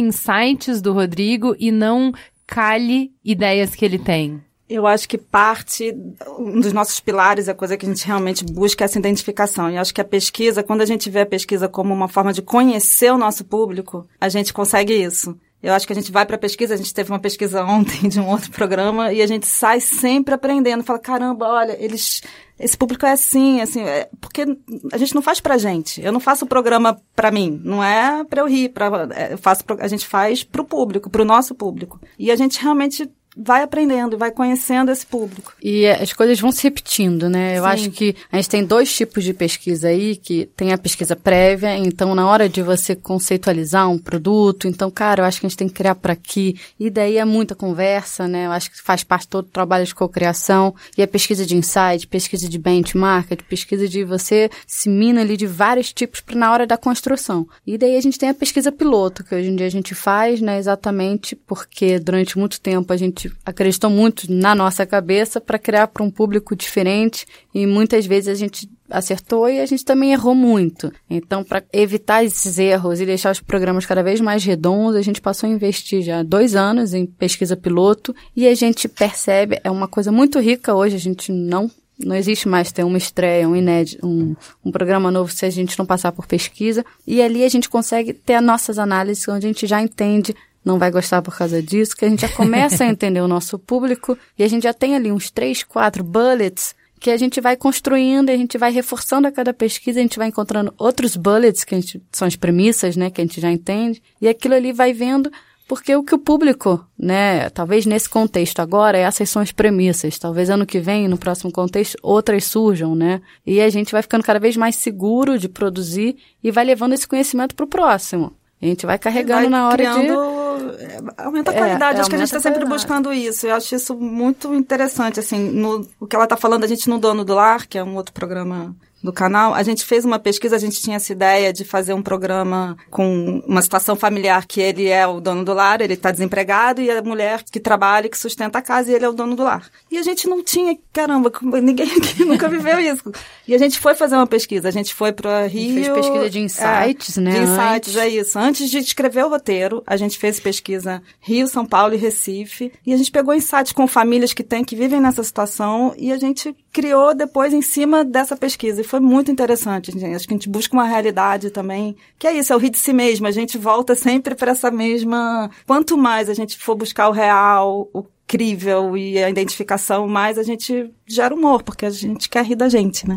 insights do Rodrigo e não cale ideias que ele tem? Eu acho que parte, um dos nossos pilares, a coisa que a gente realmente busca é essa identificação. E acho que a pesquisa, quando a gente vê a pesquisa como uma forma de conhecer o nosso público, a gente consegue isso. Eu acho que a gente vai para pesquisa, a gente teve uma pesquisa ontem de um outro programa e a gente sai sempre aprendendo, fala, caramba, olha, eles esse público é assim, assim, é, porque a gente não faz pra gente. Eu não faço o programa pra mim, não é pra eu rir, pra, é, eu faço, a gente faz pro público, pro nosso público. E a gente realmente vai aprendendo, vai conhecendo esse público. E as coisas vão se repetindo, né? Eu Sim. acho que a gente tem dois tipos de pesquisa aí, que tem a pesquisa prévia, então na hora de você conceitualizar um produto, então, cara, eu acho que a gente tem que criar para aqui, e daí é muita conversa, né? Eu acho que faz parte todo o trabalho de cocriação, e a pesquisa de insight, pesquisa de benchmark, pesquisa de você se mina ali de vários tipos para na hora da construção. E daí a gente tem a pesquisa piloto, que hoje em dia a gente faz, né, exatamente porque durante muito tempo a gente gente acreditou muito na nossa cabeça para criar para um público diferente e muitas vezes a gente acertou e a gente também errou muito. Então, para evitar esses erros e deixar os programas cada vez mais redondos, a gente passou a investir já dois anos em pesquisa piloto e a gente percebe, é uma coisa muito rica hoje, a gente não não existe mais ter uma estreia, um inédito, um, um programa novo se a gente não passar por pesquisa. E ali a gente consegue ter as nossas análises, onde a gente já entende não vai gostar por causa disso, que a gente já começa a (laughs) entender o nosso público e a gente já tem ali uns três, quatro bullets que a gente vai construindo, a gente vai reforçando a cada pesquisa, a gente vai encontrando outros bullets que gente, são as premissas, né, que a gente já entende, e aquilo ali vai vendo porque o que o público, né, talvez nesse contexto agora, essas são as premissas. Talvez ano que vem, no próximo contexto, outras surjam, né? E a gente vai ficando cada vez mais seguro de produzir e vai levando esse conhecimento para o próximo. A gente vai carregando vai na hora criando, de. É, aumenta a qualidade. É, acho que a gente está sempre buscando isso. Eu acho isso muito interessante. Assim, no, o que ela está falando, a gente no Dono do Lar, que é um outro programa do canal, a gente fez uma pesquisa, a gente tinha essa ideia de fazer um programa com uma situação familiar que ele é o dono do lar, ele está desempregado, e a mulher que trabalha, que sustenta a casa, e ele é o dono do lar. E a gente não tinha, caramba, (laughs) ninguém aqui nunca viveu isso. E a gente foi fazer uma pesquisa, a gente foi para Rio... fez pesquisa de insights, é, né? De insights, antes. é isso. Antes de escrever o roteiro, a gente fez pesquisa Rio, São Paulo e Recife, e a gente pegou insights com famílias que têm, que vivem nessa situação, e a gente criou depois em cima dessa pesquisa. E foi muito interessante. Gente. Acho que a gente busca uma realidade também, que é isso, é o rir de si mesmo. A gente volta sempre para essa mesma. Quanto mais a gente for buscar o real, o incrível e a identificação, mais a gente gera humor, porque a gente quer rir da gente, né?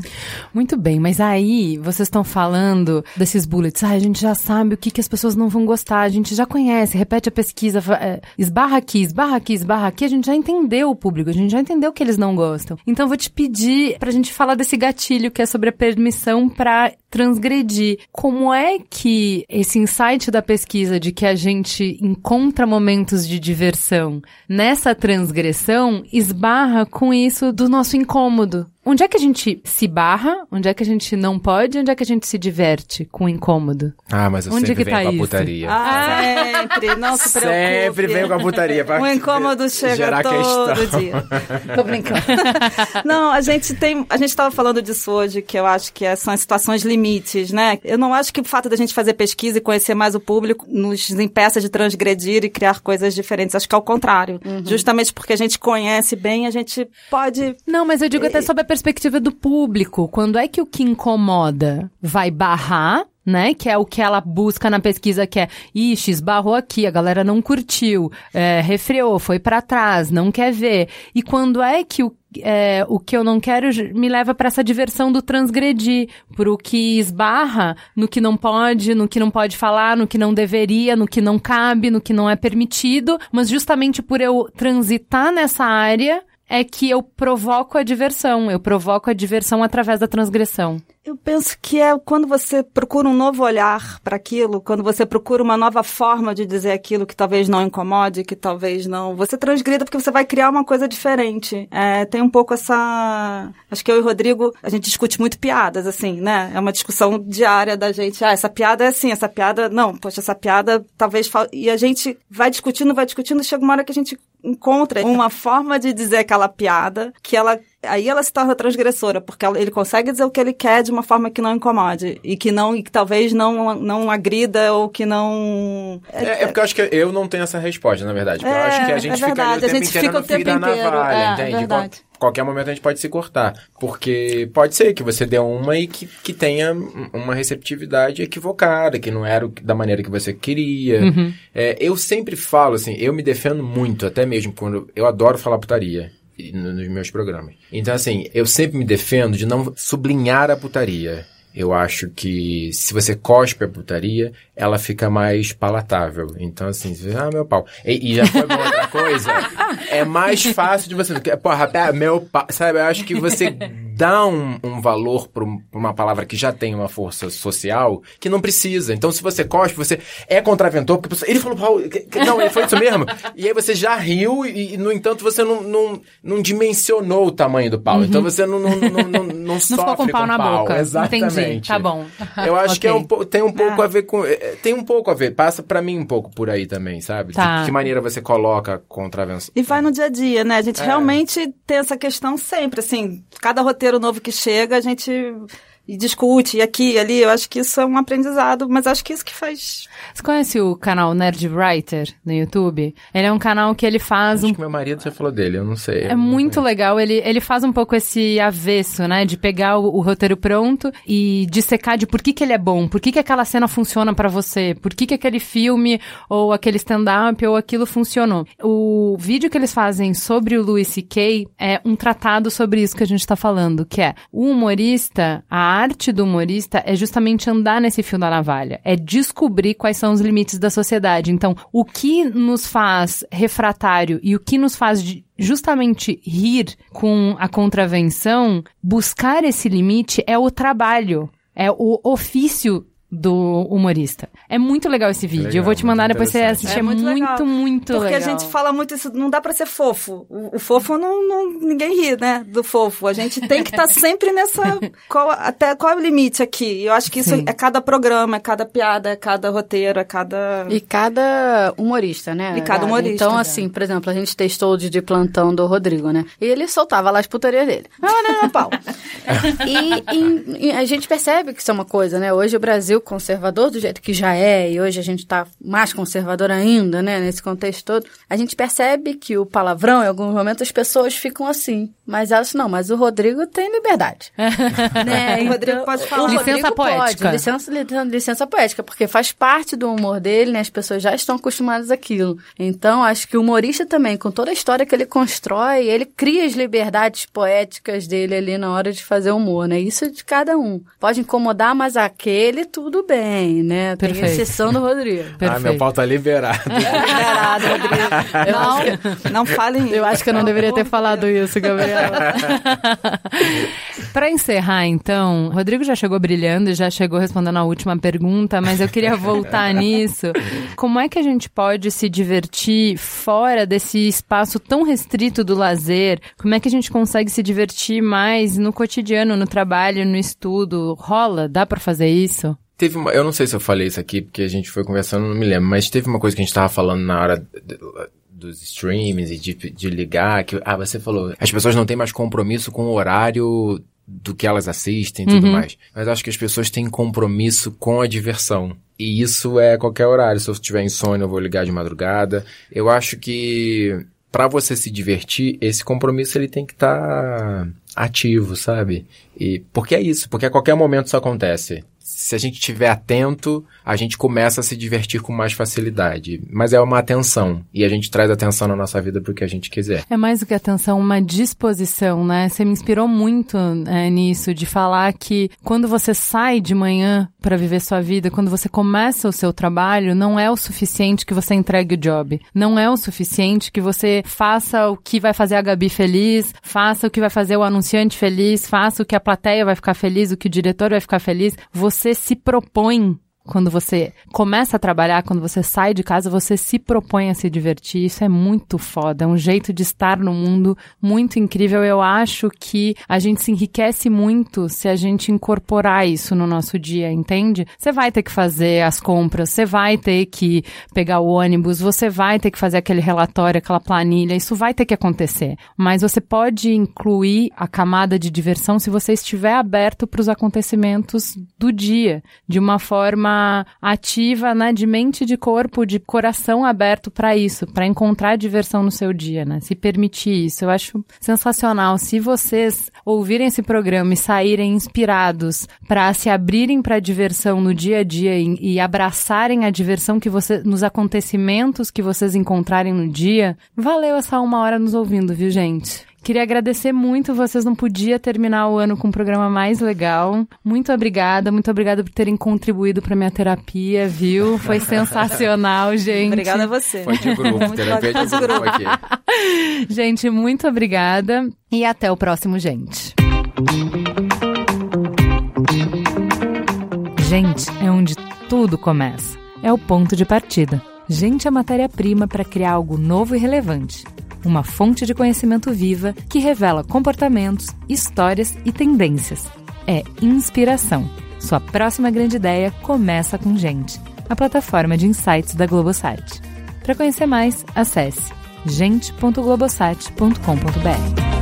Muito bem, mas aí vocês estão falando desses bullets. Ah, a gente já sabe o que, que as pessoas não vão gostar, a gente já conhece, repete a pesquisa, é, esbarra aqui, esbarra aqui, esbarra aqui, a gente já entendeu o público, a gente já entendeu que eles não gostam. Então vou te pedir pra gente falar desse gatilho que é sobre a permissão para transgredir. Como é que esse insight da pesquisa de que a gente encontra momentos de diversão nessa transgressão esbarra com isso do nosso incômodo. Onde é que a gente se barra? Onde é que a gente não pode? Onde é que a gente se diverte com o incômodo? Ah, mas eu Onde sempre que tá venho com a putaria. Ah, sempre. Não se preocupe. Sempre venho com a putaria. Pra o incômodo (laughs) chega todo questão. dia. (laughs) Tô brincando. (laughs) não, a gente tem... A gente estava falando disso hoje, que eu acho que é, são as situações limites, né? Eu não acho que o fato da gente fazer pesquisa e conhecer mais o público nos impeça de transgredir e criar coisas diferentes. Acho que é o contrário. Uhum. Justamente porque a gente conhece bem, a gente pode... Não, mas eu digo até sobre a perspectiva do público. Quando é que o que incomoda vai barrar né? Que é o que ela busca na pesquisa, que é, ixi, esbarrou aqui, a galera não curtiu, é, refreou, foi para trás, não quer ver. E quando é que o, é, o que eu não quero me leva para essa diversão do transgredir, pro que esbarra no que não pode, no que não pode falar, no que não deveria, no que não cabe, no que não é permitido, mas justamente por eu transitar nessa área, é que eu provoco a diversão. Eu provoco a diversão através da transgressão. Eu penso que é quando você procura um novo olhar para aquilo, quando você procura uma nova forma de dizer aquilo que talvez não incomode, que talvez não. Você transgrida porque você vai criar uma coisa diferente. É, tem um pouco essa. Acho que eu e o Rodrigo, a gente discute muito piadas, assim, né? É uma discussão diária da gente. Ah, essa piada é assim, essa piada. Não, poxa, essa piada talvez. E a gente vai discutindo, vai discutindo, chega uma hora que a gente encontra uma forma de dizer aquela piada que ela aí ela se torna transgressora, porque ele consegue dizer o que ele quer de uma forma que não incomode e que não e que talvez não não agrida ou que não é, é porque eu acho que eu não tenho essa resposta, na verdade. É, eu acho que a gente é fica ali o tempo inteiro fica o tempo inteiro, navalha, é, entende? Verdade. Qualquer momento a gente pode se cortar. Porque pode ser que você dê uma e que, que tenha uma receptividade equivocada, que não era o, da maneira que você queria. Uhum. É, eu sempre falo assim, eu me defendo muito, até mesmo quando eu adoro falar putaria nos meus programas. Então, assim, eu sempre me defendo de não sublinhar a putaria. Eu acho que se você cospe a putaria, ela fica mais palatável. Então, assim, você ah, meu pau. E, e já foi uma outra coisa. É mais fácil de você. Porra, meu pau. Sabe, eu acho que você dá um, um valor para uma palavra que já tem uma força social que não precisa. Então, se você cospe, você é contraventor, porque ele falou pau. Não, ele foi isso mesmo. E aí você já riu e, e no entanto, você não, não, não dimensionou o tamanho do pau. Uhum. Então, você não, não, não, não, não, (laughs) não sofre ficou com pau com na pau. boca. Exatamente. Entendi. Tá bom. Eu acho okay. que é um, tem um pouco ah. a ver com. Tem um pouco a ver. Passa para mim um pouco por aí também, sabe? Tá. De que maneira você coloca contravenção. E vai no dia a dia, né? A gente é. realmente tem essa questão sempre, assim, cada roteiro novo que chega, a gente e discute, e aqui e ali. Eu acho que isso é um aprendizado, mas acho que isso que faz. Você conhece o canal Nerd Writer no YouTube? Ele é um canal que ele faz acho um. que meu marido já falou dele, eu não sei. É muito legal. Ele, ele faz um pouco esse avesso, né? De pegar o, o roteiro pronto e dissecar de por que, que ele é bom, por que, que aquela cena funciona para você, por que, que aquele filme ou aquele stand-up ou aquilo funcionou. O vídeo que eles fazem sobre o Louis C.K. é um tratado sobre isso que a gente tá falando, que é o humorista, a arte do humorista é justamente andar nesse fio da navalha, é descobrir quais são os limites da sociedade. Então, o que nos faz refratário e o que nos faz justamente rir com a contravenção, buscar esse limite é o trabalho, é o ofício do humorista. É muito legal esse vídeo. Legal, eu vou te mandar depois você assistir. É, é muito, muito, muito, muito Porque legal. Porque a gente fala muito isso, não dá para ser fofo. O, o, fofo não, não, ninguém ri, né, do fofo. A gente tem que estar tá (laughs) sempre nessa qual, até qual é o limite aqui. Eu acho que isso Sim. é cada programa, é cada piada, é cada roteiro, é cada e cada humorista, né? E cada humorista. Então, assim, por exemplo, a gente testou o de plantão do Rodrigo, né? E ele soltava lá as putarias dele. Ah, não, não, pau. (laughs) e, e, e a gente percebe que isso é uma coisa, né? Hoje o Brasil conservador do jeito que já é, e hoje a gente está mais conservador ainda, né, nesse contexto todo, a gente percebe que o palavrão, em alguns momentos, as pessoas ficam assim. Mas elas não, mas o Rodrigo tem liberdade. (laughs) né? (laughs) O Rodrigo pode falar. Licença poética. Pode, licença, licença poética, porque faz parte do humor dele, né? As pessoas já estão acostumadas àquilo. Então, acho que o humorista também, com toda a história que ele constrói, ele cria as liberdades poéticas dele ali na hora de fazer humor, né? Isso é de cada um. Pode incomodar, mas aquele tudo bem, né? Tem Perfeito. exceção do Rodrigo. Perfeito. (laughs) Ah, meu pau tá liberado. liberado, Rodrigo. Não, não falem Eu acho que eu não deveria ter falado isso, Gabriel. (laughs) Para encerrar, então, Rodrigo já chegou brilhando, já chegou respondendo a última pergunta, mas eu queria voltar (laughs) nisso. Como é que a gente pode se divertir fora desse espaço tão restrito do lazer? Como é que a gente consegue se divertir mais no cotidiano, no trabalho, no estudo? Rola? Dá para fazer isso? Teve uma, eu não sei se eu falei isso aqui, porque a gente foi conversando, não me lembro, mas teve uma coisa que a gente tava falando na hora dos streams e de, de ligar, que, ah, você falou, as pessoas não têm mais compromisso com o horário do que elas assistem e tudo uhum. mais. Mas acho que as pessoas têm compromisso com a diversão. E isso é qualquer horário. Se eu tiver insônia, eu vou ligar de madrugada. Eu acho que para você se divertir, esse compromisso ele tem que estar tá ativo, sabe? E porque é isso, porque a qualquer momento isso acontece se a gente estiver atento, a gente começa a se divertir com mais facilidade. Mas é uma atenção. E a gente traz atenção na nossa vida para o que a gente quiser. É mais do que atenção, uma disposição, né? Você me inspirou muito é, nisso, de falar que quando você sai de manhã para viver sua vida, quando você começa o seu trabalho, não é o suficiente que você entregue o job. Não é o suficiente que você faça o que vai fazer a Gabi feliz, faça o que vai fazer o anunciante feliz, faça o que a plateia vai ficar feliz, o que o diretor vai ficar feliz. Você se propõe quando você começa a trabalhar, quando você sai de casa, você se propõe a se divertir. Isso é muito foda. É um jeito de estar no mundo muito incrível. Eu acho que a gente se enriquece muito se a gente incorporar isso no nosso dia, entende? Você vai ter que fazer as compras, você vai ter que pegar o ônibus, você vai ter que fazer aquele relatório, aquela planilha. Isso vai ter que acontecer. Mas você pode incluir a camada de diversão se você estiver aberto para os acontecimentos do dia, de uma forma ativa, né, de mente, de corpo, de coração aberto para isso, para encontrar diversão no seu dia, né? Se permitir isso, eu acho sensacional. Se vocês ouvirem esse programa e saírem inspirados para se abrirem para a diversão no dia a dia e, e abraçarem a diversão que você nos acontecimentos que vocês encontrarem no dia, valeu essa uma hora nos ouvindo, viu, gente? Queria agradecer muito, vocês não podiam terminar o ano com um programa mais legal. Muito obrigada, muito obrigada por terem contribuído para minha terapia, viu? Foi sensacional, (laughs) gente. Obrigada a você. Foi de grupo, terapia de grupo aqui. (laughs) Gente, muito obrigada e até o próximo, gente. Gente, é onde tudo começa. É o ponto de partida. Gente é matéria-prima para criar algo novo e relevante uma fonte de conhecimento viva que revela comportamentos, histórias e tendências. É inspiração. Sua próxima grande ideia começa com Gente, a plataforma de insights da Globosat. Para conhecer mais, acesse gente.globosat.com.br.